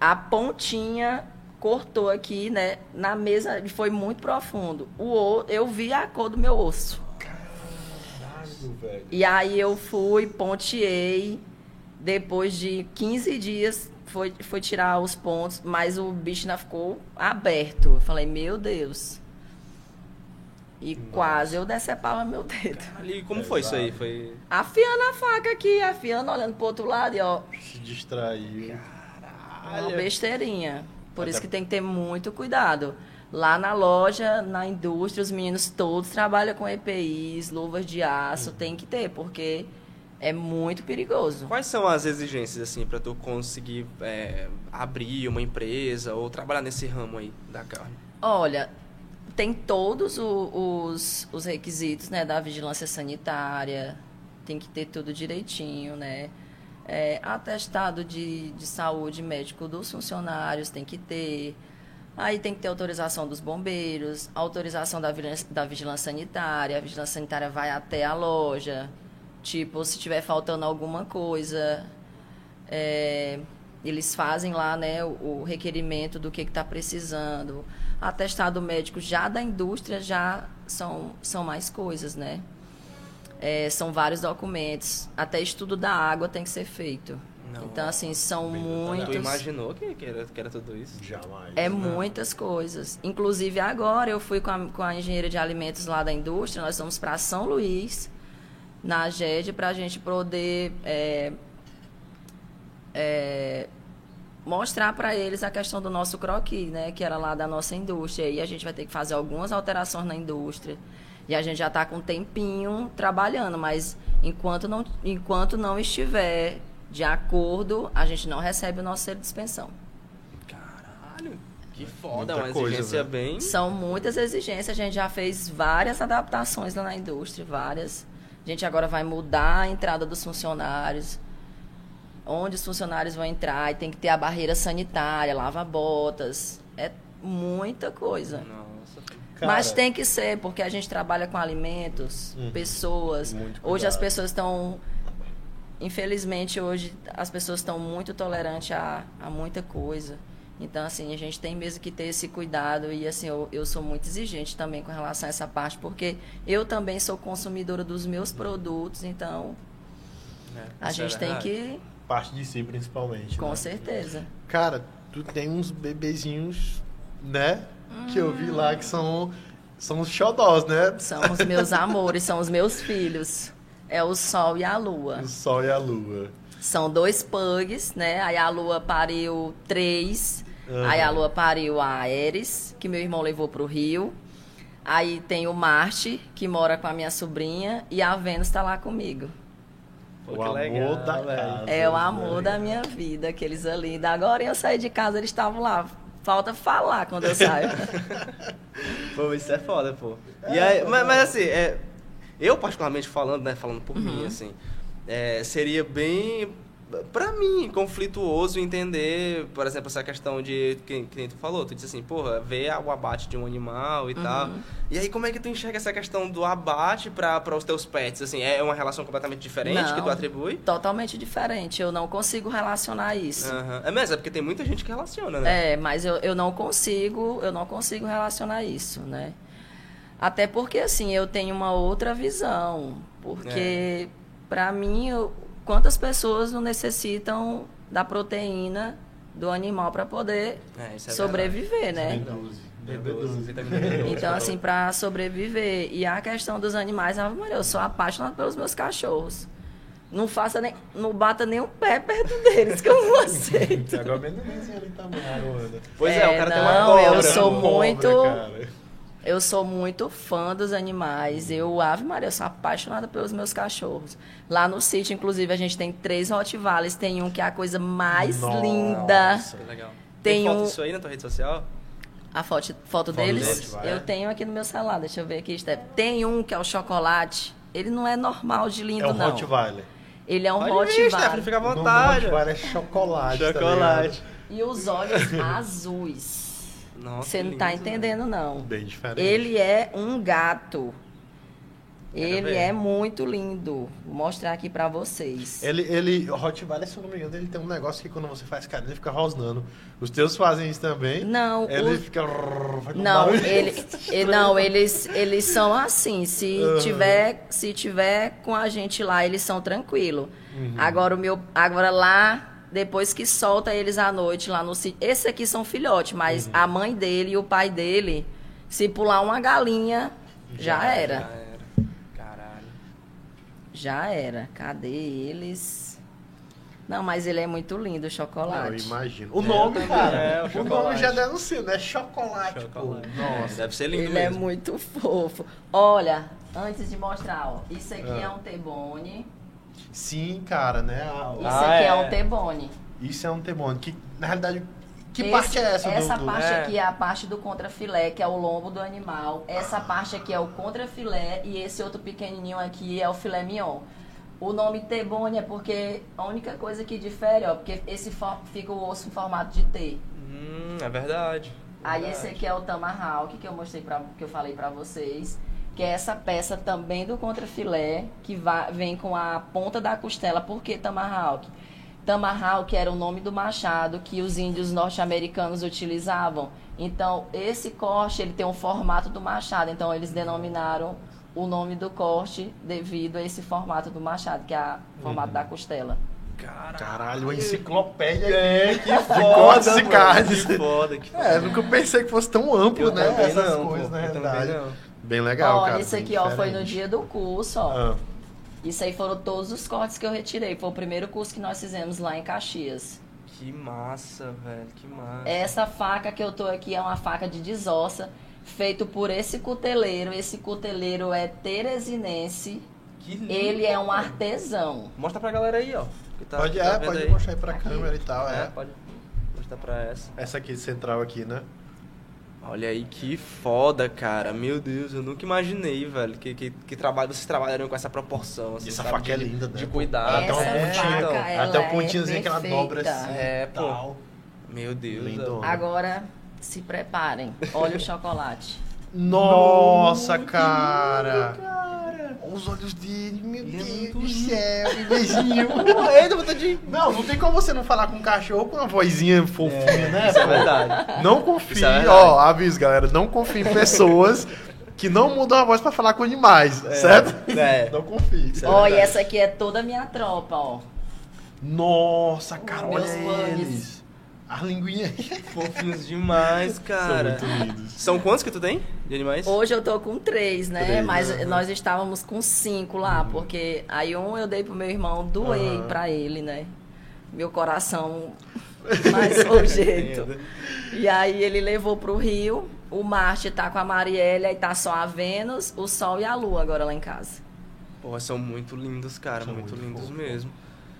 A pontinha cortou aqui, né? Na mesa foi muito profundo. O eu vi a cor do meu osso.
Caralho, velho.
E aí eu fui, ponteei. Depois de 15 dias foi, foi tirar os pontos, mas o bicho ainda ficou aberto. Eu falei, meu Deus. E Nossa. quase eu decepava meu dedo.
E como foi isso aí? Foi...
Afiando a faca aqui, afiando, olhando pro outro lado e ó.
Se distraiu.
Caralho. Uma besteirinha. Por Até... isso que tem que ter muito cuidado. Lá na loja, na indústria, os meninos todos trabalham com EPIs, luvas de aço, uhum. tem que ter, porque é muito perigoso.
Quais são as exigências, assim, para tu conseguir é, abrir uma empresa ou trabalhar nesse ramo aí da carne?
Olha, tem todos os, os requisitos, né, da vigilância sanitária, tem que ter tudo direitinho, né? É, atestado de, de saúde médico dos funcionários tem que ter. Aí tem que ter autorização dos bombeiros, autorização da vigilância, da vigilância sanitária. A vigilância sanitária vai até a loja. Tipo, se tiver faltando alguma coisa, é, eles fazem lá né, o, o requerimento do que está precisando. Atestado médico já da indústria já são, são mais coisas, né? É, são vários documentos. Até estudo da água tem que ser feito. Não, então, assim, são muitos. Tu
imaginou que, que, era, que era tudo isso?
Jamais.
É muitas coisas. Inclusive, agora eu fui com a, com a engenheira de alimentos lá da indústria, nós vamos para São Luís, na GED, para a gente poder é, é, mostrar para eles a questão do nosso croquis, né? Que era lá da nossa indústria. E a gente vai ter que fazer algumas alterações na indústria. E a gente já está com um tempinho trabalhando, mas enquanto não, enquanto não estiver de acordo, a gente não recebe o nosso selo de dispensão.
Caralho, que foda, Muita uma coisa, exigência bem.
São muitas exigências, a gente já fez várias adaptações lá na indústria, várias. A gente agora vai mudar a entrada dos funcionários onde os funcionários vão entrar e tem que ter a barreira sanitária, lava-botas. É muita coisa. Não. Cara, Mas tem que ser, porque a gente trabalha com alimentos, uhum, pessoas. Hoje as pessoas estão. Infelizmente, hoje as pessoas estão muito tolerantes a, a muita coisa. Então, assim, a gente tem mesmo que ter esse cuidado e, assim, eu, eu sou muito exigente também com relação a essa parte, porque eu também sou consumidora dos meus produtos, então é, a gente é tem que...
Parte de si, principalmente.
Com
né?
certeza.
Cara, tu tem uns bebezinhos, né? Que eu vi lá que são, são os xodós, né?
São os meus amores, são os meus filhos. É o Sol e a Lua.
O Sol e a Lua.
São dois pugs, né? Aí a Lua pariu três. Uhum. Aí a Lua pariu a Ares, que meu irmão levou para o Rio. Aí tem o Marte, que mora com a minha sobrinha. E a Vênus está lá comigo.
Pô, o amor legal, da casa.
É o amor da minha vida, aqueles ali. Da agora eu saí de casa, eles estavam lá. Falta falar quando eu saio.
pô, isso é foda, pô. E aí, mas, mas assim, é, eu particularmente falando, né, falando por uhum. mim, assim, é, seria bem para mim, conflituoso entender, por exemplo, essa questão de, que, que tu falou, tu disse assim, porra, ver o abate de um animal e uhum. tal. E aí, como é que tu enxerga essa questão do abate para os teus pets? Assim, é uma relação completamente diferente não, que tu atribui?
Totalmente diferente, eu não consigo relacionar isso.
Uhum. É mesmo, é porque tem muita gente que relaciona, né?
É, mas eu, eu não consigo, eu não consigo relacionar isso, né? Até porque, assim, eu tenho uma outra visão. Porque, é. para mim, eu, quantas pessoas não necessitam da proteína do animal para poder é, é sobreviver, né? Então, assim, para sobreviver. E a questão dos animais, eu sou apaixonada pelos meus cachorros. Não faça nem. Não bata nem o pé perto deles, que eu não aceito.
Agora ali também,
Pois é, é, o cara não, tem uma cobra.
Eu sou muito. Cobra, eu sou muito fã dos animais. Eu, Ave Maria, eu sou apaixonada pelos meus cachorros. Lá no sítio, inclusive, a gente tem três Rottweilers. Tem um que é a coisa mais Nossa, linda.
Que legal. Tem, tem foto um... disso aí na tua rede social?
A foto, foto, foto deles? deles eu tenho aqui no meu celular. Deixa eu ver aqui, Steph. Tem um que é o chocolate. Ele não é normal de lindo,
é um
não.
Rottweiler.
Ele é um Pode Rottweiler.
Steph, fica à vontade.
O Rottweiler é chocolate.
Tá chocolate.
Tá e os olhos azuis.
Nossa,
Você não está entendendo, não.
Bem diferente.
Ele é um gato. Ele é muito lindo. Vou mostrar aqui pra vocês.
Ele, ele, o Rottweiler, se eu não me engano, ele tem um negócio que quando você faz carinho, ele fica rosnando. Os teus fazem isso também?
Não.
Ele
o...
fica...
Não, ele, ele, não, eles, eles são assim. Se, uhum. tiver, se tiver com a gente lá, eles são tranquilos. Uhum. Agora, o meu, agora lá depois que solta eles à noite lá no sítio. Esses aqui são filhotes, mas uhum. a mãe dele e o pai dele, se pular uma galinha, já, já era. Já era.
Caralho.
Já era. Cadê eles? Não, mas ele é muito lindo, o chocolate. Não, eu
imagino. O nome, cara. É, o, o nome já denuncia, né? Chocolate, chocolate. Pô.
Nossa. Deve ser lindo
Ele
é mesmo.
é muito fofo. Olha, antes de mostrar, ó. Isso aqui ah. é um tebone.
Sim, cara, né?
Isso ah, aqui é. é um tebone.
Isso é um tebone. Que, na realidade, que Esse, parte é essa?
Essa
do,
parte é. aqui é a parte do contrafilé, que é o lombo do animal. Essa parte aqui é o contrafilé e esse outro pequenininho aqui é o filé mignon. O nome T-bone é porque a única coisa que difere, ó, porque esse fica o osso em formato de T.
Hum, é verdade.
Aí esse aqui é o Tamahawk, que eu mostrei para que eu falei para vocês que é essa peça também do contrafilé, que vai, vem com a ponta da costela. Por que Tomahawk? Tomahawk era o nome do machado que os índios norte-americanos utilizavam. Então, esse corte, ele tem um formato do machado. Então, eles denominaram o nome do corte devido a esse formato do machado, que é o formato uhum. da costela.
Caralho, Caralho uma enciclopédia
é, que foda,
de cards. Que foda, que foda. É, nunca pensei que fosse tão amplo, eu né? Essas não, coisas, pô, na realidade. Bem legal,
ó,
cara.
Isso aqui, ó, foi no dia do curso, ó. Ah. Isso aí foram todos os cortes que eu retirei. Foi o primeiro curso que nós fizemos lá em Caxias.
Que massa, velho, que massa.
Essa faca que eu tô aqui é uma faca de desossa, feito por esse cuteleiro. Esse cuteleiro é teresinense. Que lindo, Ele é um artesão.
Mostra pra galera aí, ó.
Tá, pode, tá é, pode aí. mostrar aí pra aqui. câmera e tal, é. é.
Pode mostrar pra essa.
Essa aqui, central aqui, né?
Olha aí que foda, cara. Meu Deus, eu nunca imaginei, velho, que, que, que trabalho, vocês trabalhariam com essa proporção. Assim,
essa faca é
de,
é linda, né?
De cuidar.
Essa até um pontinho, então.
até o pontinhozinho é que ela dobra assim.
É, pô. Meu Deus.
Lindo.
Agora, se preparem. Olha o chocolate.
Nossa, cara. cara. Os olhos dele, meu é Deus do céu, bebezinho. Não, não tem como você não falar com um cachorro com uma vozinha fofinha, é, né?
Isso é verdade.
Não confie, é ó, aviso, galera, não confie em pessoas que não mudam a voz pra falar com animais, é, certo?
É.
Não confie.
Ó, e essa aqui é toda a minha tropa, ó.
Nossa, cara, olha eles. As linguinhas.
Fofinhos demais, cara. São muito lindos. São quantos que tu tem de animais?
Hoje eu tô com três, né? Três, Mas uhum. nós estávamos com cinco lá, uhum. porque aí um eu dei pro meu irmão, doei uhum. pra ele, né? Meu coração mais o jeito. e aí ele levou pro Rio. O Marte tá com a Marielle, e tá só a Vênus, o Sol e a Lua agora lá em casa.
Porra, são muito lindos, cara. São muito, muito lindos fofo. mesmo.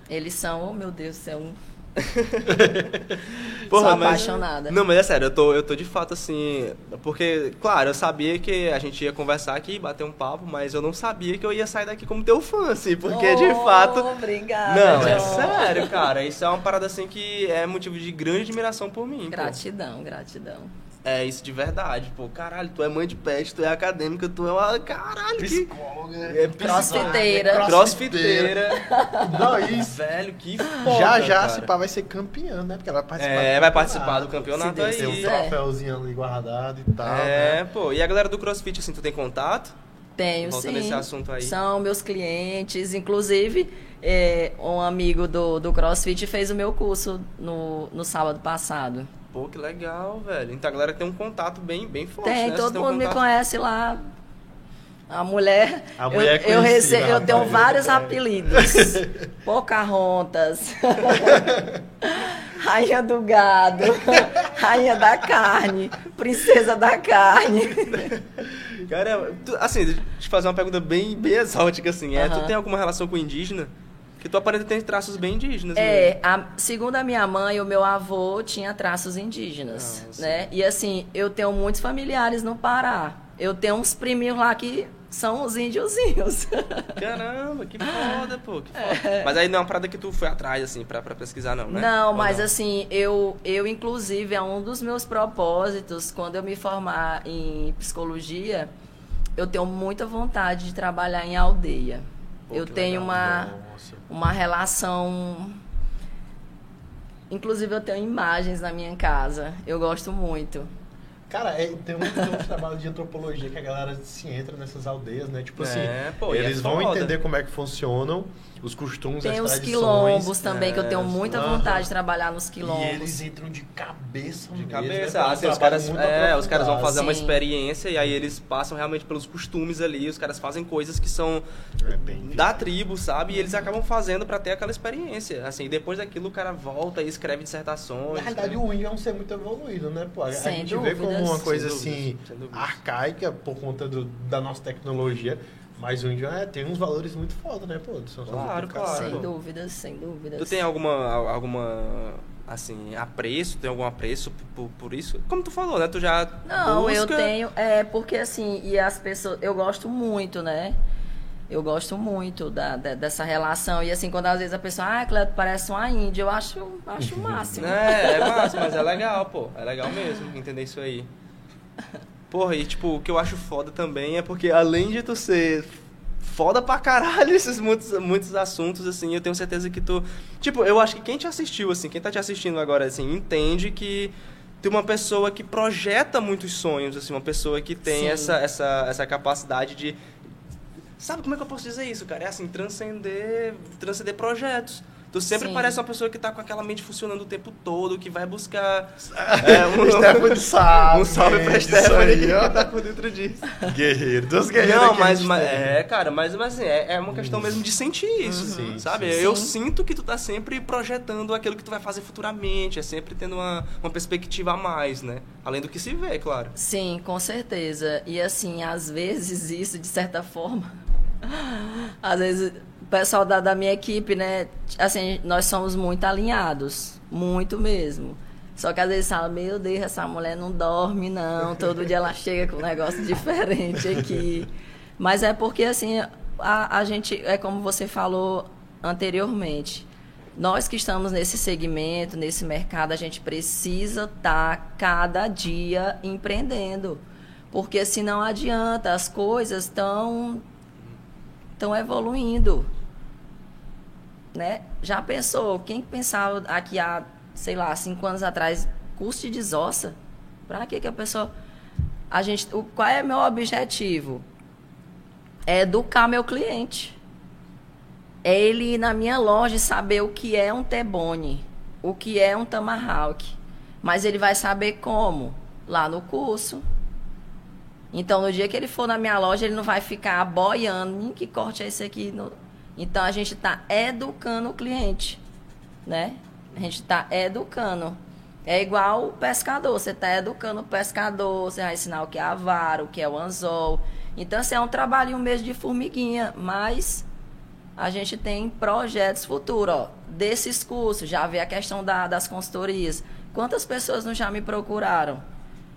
Eles são, oh, meu Deus do céu,
Porra,
Sou apaixonada.
Mas, não, mas é sério, eu tô, eu tô de fato assim. Porque, claro, eu sabia que a gente ia conversar aqui, bater um papo, mas eu não sabia que eu ia sair daqui como teu fã, assim, porque oh, de fato.
Obrigada.
Não, é John. é sério, cara. Isso é uma parada assim que é motivo de grande admiração por mim.
Gratidão, pô. gratidão.
É isso de verdade, pô. Caralho, tu é mãe de pet, tu é acadêmica, tu é uma. Caralho,
Psicóloga.
Que... É
crossfiteira.
Crossfiteira.
Não, isso.
Velho, que foda.
Já já, se pá, vai ser campeã, né? Porque ela vai participar.
É, vai participar do campeonato aí.
Tem um troféuzinho ali guardado e tal.
É, né? pô. E a galera do crossfit, assim, tu tem contato?
Tenho,
Volta
sim.
nesse assunto aí.
São meus clientes. Inclusive, é, um amigo do, do crossfit fez o meu curso no, no sábado passado.
Pô, que legal, velho. Então a galera tem um contato bem, bem forte,
tem,
né?
todo
mundo
um
me
conhece lá. A mulher,
a mulher
eu, eu, recebo, eu tenho vários apelidos. Pocahontas, Rainha do Gado, Rainha da Carne, Princesa da Carne.
Cara, tu, assim, deixa eu te fazer uma pergunta bem, bem exótica, assim. É, Tu tem alguma relação com indígena? Que tu aparenta ter traços bem indígenas.
É, a, segundo a minha mãe, o meu avô tinha traços indígenas, ah, né? E assim, eu tenho muitos familiares no Pará. Eu tenho uns priminhos lá que são os índiozinhos.
Caramba, que foda, pô, que foda. É. Mas aí não é uma parada que tu foi atrás, assim, pra, pra pesquisar, não, né?
Não, Ou mas não? assim, eu, eu, inclusive, é um dos meus propósitos, quando eu me formar em psicologia, eu tenho muita vontade de trabalhar em aldeia. Pô, eu tenho legal. uma uma relação. Inclusive, eu tenho imagens na minha casa. Eu gosto muito.
Cara, é, tem, um, tem um trabalho de antropologia que a galera se entra nessas aldeias, né? Tipo assim,
é, pô,
eles é vão entender como é que funcionam os costumes,
Tem
os
quilombos também, é, que eu tenho muita vontade de trabalhar nos quilombos. E
eles entram de cabeça
De cabeça. Né? Assim, os, caras, é, os caras vão fazer Sim. uma experiência e aí eles passam realmente pelos costumes ali, os caras fazem coisas que são é da tribo, sabe? E eles acabam fazendo para ter aquela experiência. Assim, depois daquilo o cara volta e escreve dissertações.
Na verdade, o índio é um ser muito evoluído, né? Pô, a Sem gente dúvidas. vê como uma coisa assim, arcaica por conta do, da nossa tecnologia. Mas o índio é, tem uns valores muito foda, né, pô?
São claro, claro.
Sem dúvidas, sem dúvidas.
Tu tem alguma, alguma assim, apreço, tem algum apreço por, por isso? Como tu falou, né? Tu já
Não,
busca...
eu tenho, é, porque assim, e as pessoas, eu gosto muito, né? Eu gosto muito da, da, dessa relação. E assim, quando às vezes a pessoa, ah, Cleto, parece uma índia, eu acho, acho o máximo.
É, é massa, mas é legal, pô. É legal mesmo entender isso aí. Porra, e tipo, o que eu acho foda também é porque além de tu ser foda pra caralho esses muitos, muitos assuntos, assim, eu tenho certeza que tu. Tipo, eu acho que quem te assistiu, assim, quem tá te assistindo agora, assim, entende que tem uma pessoa que projeta muitos sonhos, assim, uma pessoa que tem essa, essa, essa capacidade de. Sabe como é que eu posso dizer isso, cara? É assim, transcender, transcender projetos. Tu sempre Sim. parece uma pessoa que tá com aquela mente funcionando o tempo todo, que vai buscar.
é, um, Stephanie sabe.
Um salve pra Stephanie aí, que tá por dentro disso.
Guerreiro, dos guerreiros.
Não, mas, mas é, cara, mas, mas assim, é, é uma questão mesmo de sentir isso, uhum. sabe? Sim. Eu sinto que tu tá sempre projetando aquilo que tu vai fazer futuramente, é sempre tendo uma, uma perspectiva a mais, né? Além do que se vê, claro.
Sim, com certeza. E assim, às vezes isso, de certa forma. Às vezes pessoal da, da minha equipe, né? Assim, nós somos muito alinhados. Muito mesmo. Só que às vezes fala, meu Deus, essa mulher não dorme, não. Todo dia ela chega com um negócio diferente aqui. Mas é porque, assim, a, a gente, é como você falou anteriormente, nós que estamos nesse segmento, nesse mercado, a gente precisa estar tá cada dia empreendendo. Porque se não adianta, as coisas estão estão evoluindo. Né? Já pensou? Quem pensava aqui há, sei lá, cinco anos atrás, curso de desossa? Para que que a pessoa a gente, o, qual é meu objetivo? É educar meu cliente. É ele ir na minha loja e saber o que é um Tebone, o que é um Tomahawk. Mas ele vai saber como? Lá no curso. Então, no dia que ele for na minha loja, ele não vai ficar boiando. Que corte é esse aqui? Então, a gente está educando o cliente, né? A gente está educando. É igual o pescador. Você está educando o pescador, você vai ensinar o que é a vara, o que é o anzol. Então, assim, é um trabalhinho mesmo de formiguinha, mas a gente tem projetos futuros, ó, desses cursos, já vê a questão da, das consultorias. Quantas pessoas não já me procuraram?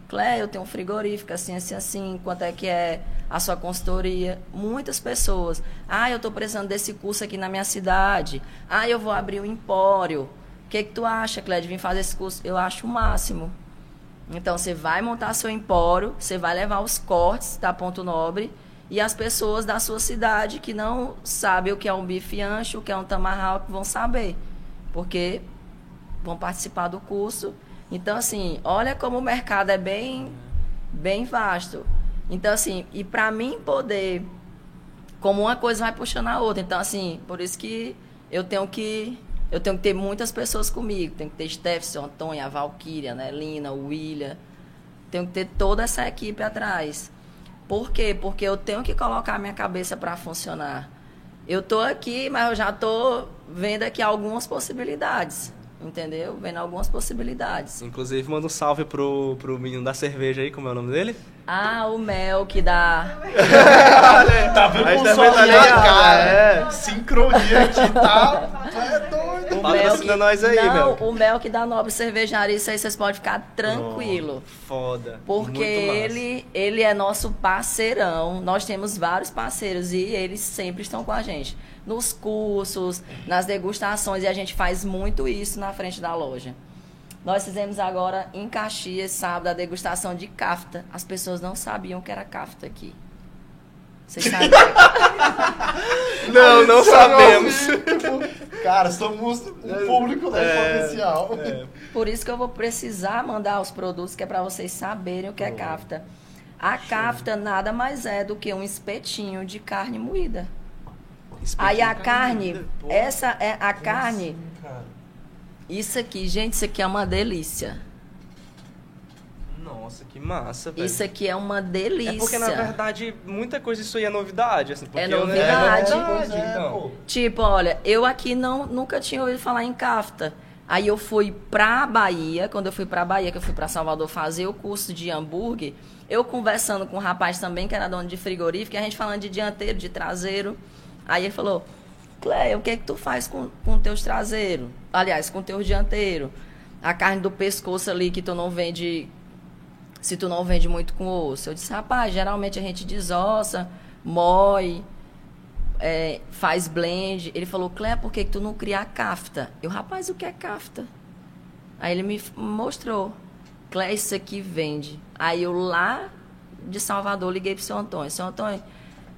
Clé, eu tenho um frigorífico, assim, assim, assim, quanto é que é a sua consultoria? Muitas pessoas. Ah, eu estou precisando desse curso aqui na minha cidade. Ah, eu vou abrir um empório. O que, que tu acha, Clé, de vir fazer esse curso? Eu acho o máximo. Então, você vai montar seu empório, você vai levar os cortes da Ponto Nobre e as pessoas da sua cidade que não sabem o que é um bife ancho, o que é um tamarral, vão saber. Porque vão participar do curso então, assim, olha como o mercado é bem, bem vasto. Então, assim, e para mim poder, como uma coisa vai puxando a outra. Então, assim, por isso que eu tenho que eu tenho que ter muitas pessoas comigo. Tenho que ter Stefson, Antônia, a Valkyria, né, Lina, o William. Tenho que ter toda essa equipe atrás. Por quê? Porque eu tenho que colocar a minha cabeça para funcionar. Eu tô aqui, mas eu já tô vendo aqui algumas possibilidades entendeu? Vendo algumas possibilidades.
Inclusive, manda um salve pro, pro menino da cerveja aí, como é o nome dele?
Ah, o Mel que dá.
Olha, tá vendo com o tá ligado, cara? É. Sincronia aqui, tá? É
doido. Patrocina nós aí,
não, O Mel que dá Nobre Cervejaria, isso aí vocês podem ficar tranquilo.
Oh, foda.
Porque ele, ele é nosso parceirão. Nós temos vários parceiros e eles sempre estão com a gente nos cursos, nas degustações, e a gente faz muito isso na frente da loja. Nós fizemos agora em Caxias, sábado, a degustação de kafta. As pessoas não sabiam que era kafta aqui. Vocês sabem?
não, não sabemos.
Cara, somos um público né, é, potencial. É.
Por isso que eu vou precisar mandar os produtos, que é para vocês saberem o que é kafta. A kafta nada mais é do que um espetinho de carne moída. Aí a carne, essa é a carne. Isso aqui, gente, isso aqui é uma delícia.
Nossa, que massa, velho.
Isso aqui é uma delícia. É
porque, na verdade, muita coisa isso aí é novidade. Assim,
é novidade. É novidade então. Tipo, olha, eu aqui não, nunca tinha ouvido falar em kafta. Aí eu fui pra Bahia, quando eu fui pra Bahia, que eu fui pra Salvador fazer o curso de hambúrguer, eu conversando com um rapaz também, que era dono de frigorífico, e a gente falando de dianteiro, de traseiro. Aí ele falou, Cleia, o que é que tu faz com, com teus traseiros? Aliás, com teus dianteiros. A carne do pescoço ali que tu não vende, se tu não vende muito com osso. Eu disse, rapaz, geralmente a gente desossa, moe, é, faz blend. Ele falou, Cleia, por que, que tu não cria a cafta? Eu, rapaz, o que é cafta? Aí ele me mostrou. Cleia, isso aqui vende. Aí eu lá de Salvador liguei pro seu Antônio. Seu Antônio,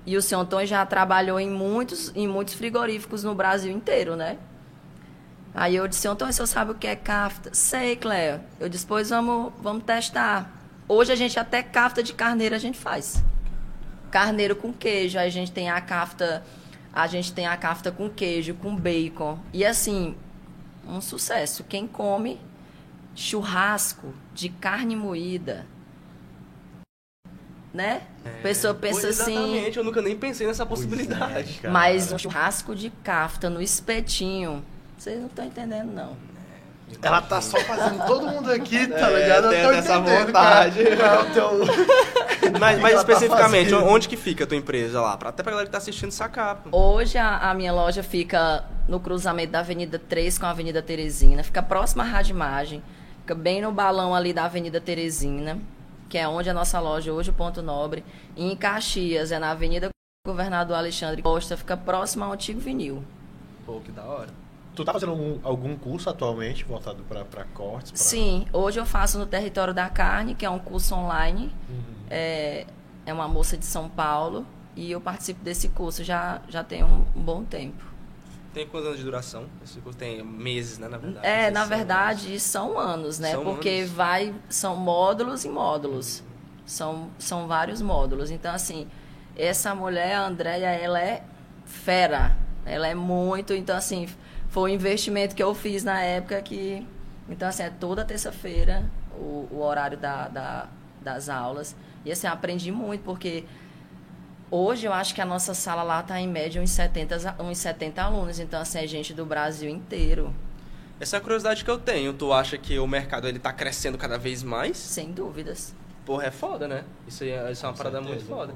e o seu Antônio já trabalhou em muitos, em muitos frigoríficos no Brasil inteiro, né? Aí eu disse, Antônio, você sabe o que é cafta? Sei, Cléo. Eu disse, pois vamos, vamos testar. Hoje a gente até cafta de carneiro a gente faz. Carneiro com queijo. Aí a gente tem a cafta, a gente tem a cafta com queijo, com bacon. E assim, um sucesso. Quem come churrasco de carne moída, né? É, a pessoa pensa
assim.
Exatamente,
eu nunca nem pensei nessa possibilidade.
É, mas um churrasco de cafta no espetinho, vocês não estão entendendo, não.
Ela tá só fazendo todo mundo aqui, tá é, ligado? Eu tô essa vontade.
Teu... mas, mas especificamente, tá onde que fica a tua empresa lá? Pra, até pra galera que tá assistindo sacar.
Hoje a, a, minha loja fica no cruzamento da Avenida 3 com a Avenida Teresina. Fica próxima à Rádio Imagem. Fica bem no balão ali da Avenida Teresina que é onde a nossa loja hoje, o Ponto Nobre. E em Caxias, é na Avenida Governador Alexandre Costa, fica próximo ao antigo vinil.
Pô, que da hora.
Tu tá fazendo algum, algum curso atualmente voltado para cortes? Pra...
Sim, hoje eu faço no Território da Carne, que é um curso online. Uhum. É, é uma moça de São Paulo e eu participo desse curso já, já tem um, um bom tempo.
Tem quantos anos de duração? Esse curso tem meses, né, na verdade?
É, na verdade, anos. são anos, né? São Porque anos. vai são módulos e módulos. Uhum. São, são vários módulos. Então, assim, essa mulher, a Andrea, ela é fera. Ela é muito, então assim, foi um investimento que eu fiz na época que. Então, assim, é toda terça-feira o, o, horário da, da, das aulas. E assim, aprendi muito, porque hoje eu acho que a nossa sala lá está em média uns 70, uns 70 alunos. Então, assim, é gente do Brasil inteiro.
Essa é a curiosidade que eu tenho. Tu acha que o mercado ele tá crescendo cada vez mais?
Sem dúvidas.
Porra, é foda, né? Isso, é, isso é uma Com parada certeza. muito foda.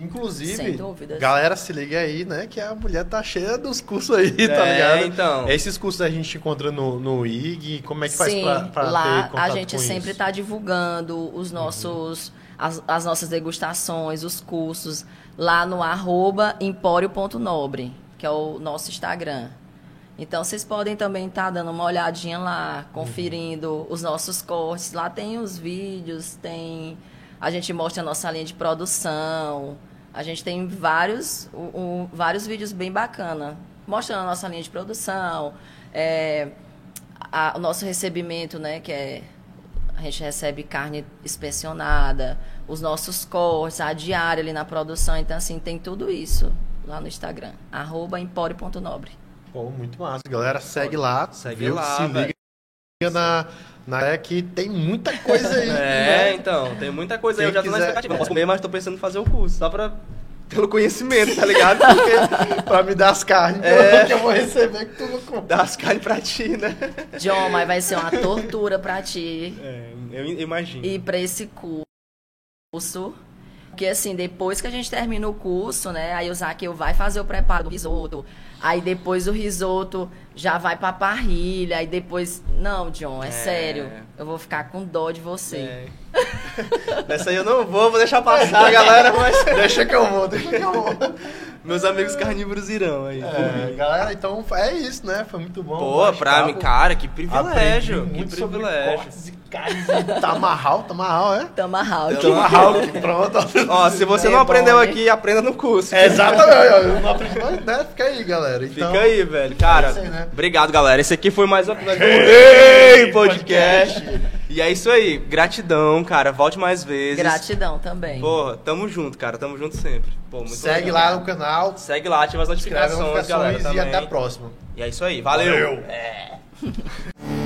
Inclusive, galera, se liga aí, né? Que a mulher tá cheia dos cursos aí, tá é, tá ligado?
então.
Esses cursos a gente encontra no, no IG, como é que
faz
Sim,
pra, pra lá ter a gente sempre está divulgando os nossos, uhum. as, as, nossas degustações, os cursos, lá no arroba empório.nobre, que é o nosso Instagram. Então, vocês podem também estar tá dando uma olhadinha lá, conferindo uhum. os nossos cortes. Lá tem os vídeos, tem... A gente mostra a nossa linha de produção, a gente tem vários, um, vários vídeos bem bacana, mostrando a nossa linha de produção, é, a, o nosso recebimento, né, que é a gente recebe carne inspecionada, os nossos cortes, a diária ali na produção, então assim, tem tudo isso lá no Instagram, arroba empório.nobre.
Pô, muito massa. Galera, segue lá.
Segue viu? lá, Se
liga na, na é que tem muita coisa aí.
é, né? então, tem muita coisa Quem aí. Eu já tô quiser... na expectativa. Não posso comer, mas tô pensando em fazer o curso. Só pra. Pelo conhecimento, tá ligado?
Porque, pra me dar as carnes é, que eu vou receber que tu não come.
Dar as carnes pra ti, né?
John, mas vai ser uma tortura pra ti.
É, eu imagino.
E pra esse curso. Porque assim, depois que a gente termina o curso, né? Aí o Zaqueu vai fazer o preparo do risoto Aí depois o risoto já vai pra parrilha. Aí depois. Não, John, é, é. sério. Eu vou ficar com dó de você. É.
Nessa aí eu não vou, vou deixar passar, galera, mas.
deixa que eu vou, deixa que eu vou.
Meus amigos carnívoros irão aí.
É, galera, então é isso, né? Foi muito bom.
Pô, pra mim, cara, que privilégio. Que privilégio.
E tamarral, tamarral, é?
Tamarral.
Tamarral, pronto.
Ó, se você é não aprendeu bom, aqui, aprenda no curso.
É, exatamente. Não aprendi, né? Fica aí, galera.
Então, Fica aí, velho. Cara, é aí, né? obrigado, galera. Esse aqui foi mais um episódio do Podcast. E é isso aí. Gratidão, cara. Volte mais vezes.
Gratidão também.
Porra, tamo junto, cara. Tamo junto sempre. Pô, muito
Segue legal, lá no canal.
Segue lá, ativa as notificações,
notificações
galera.
E também. até a próxima.
E é isso aí. Valeu. Valeu. É.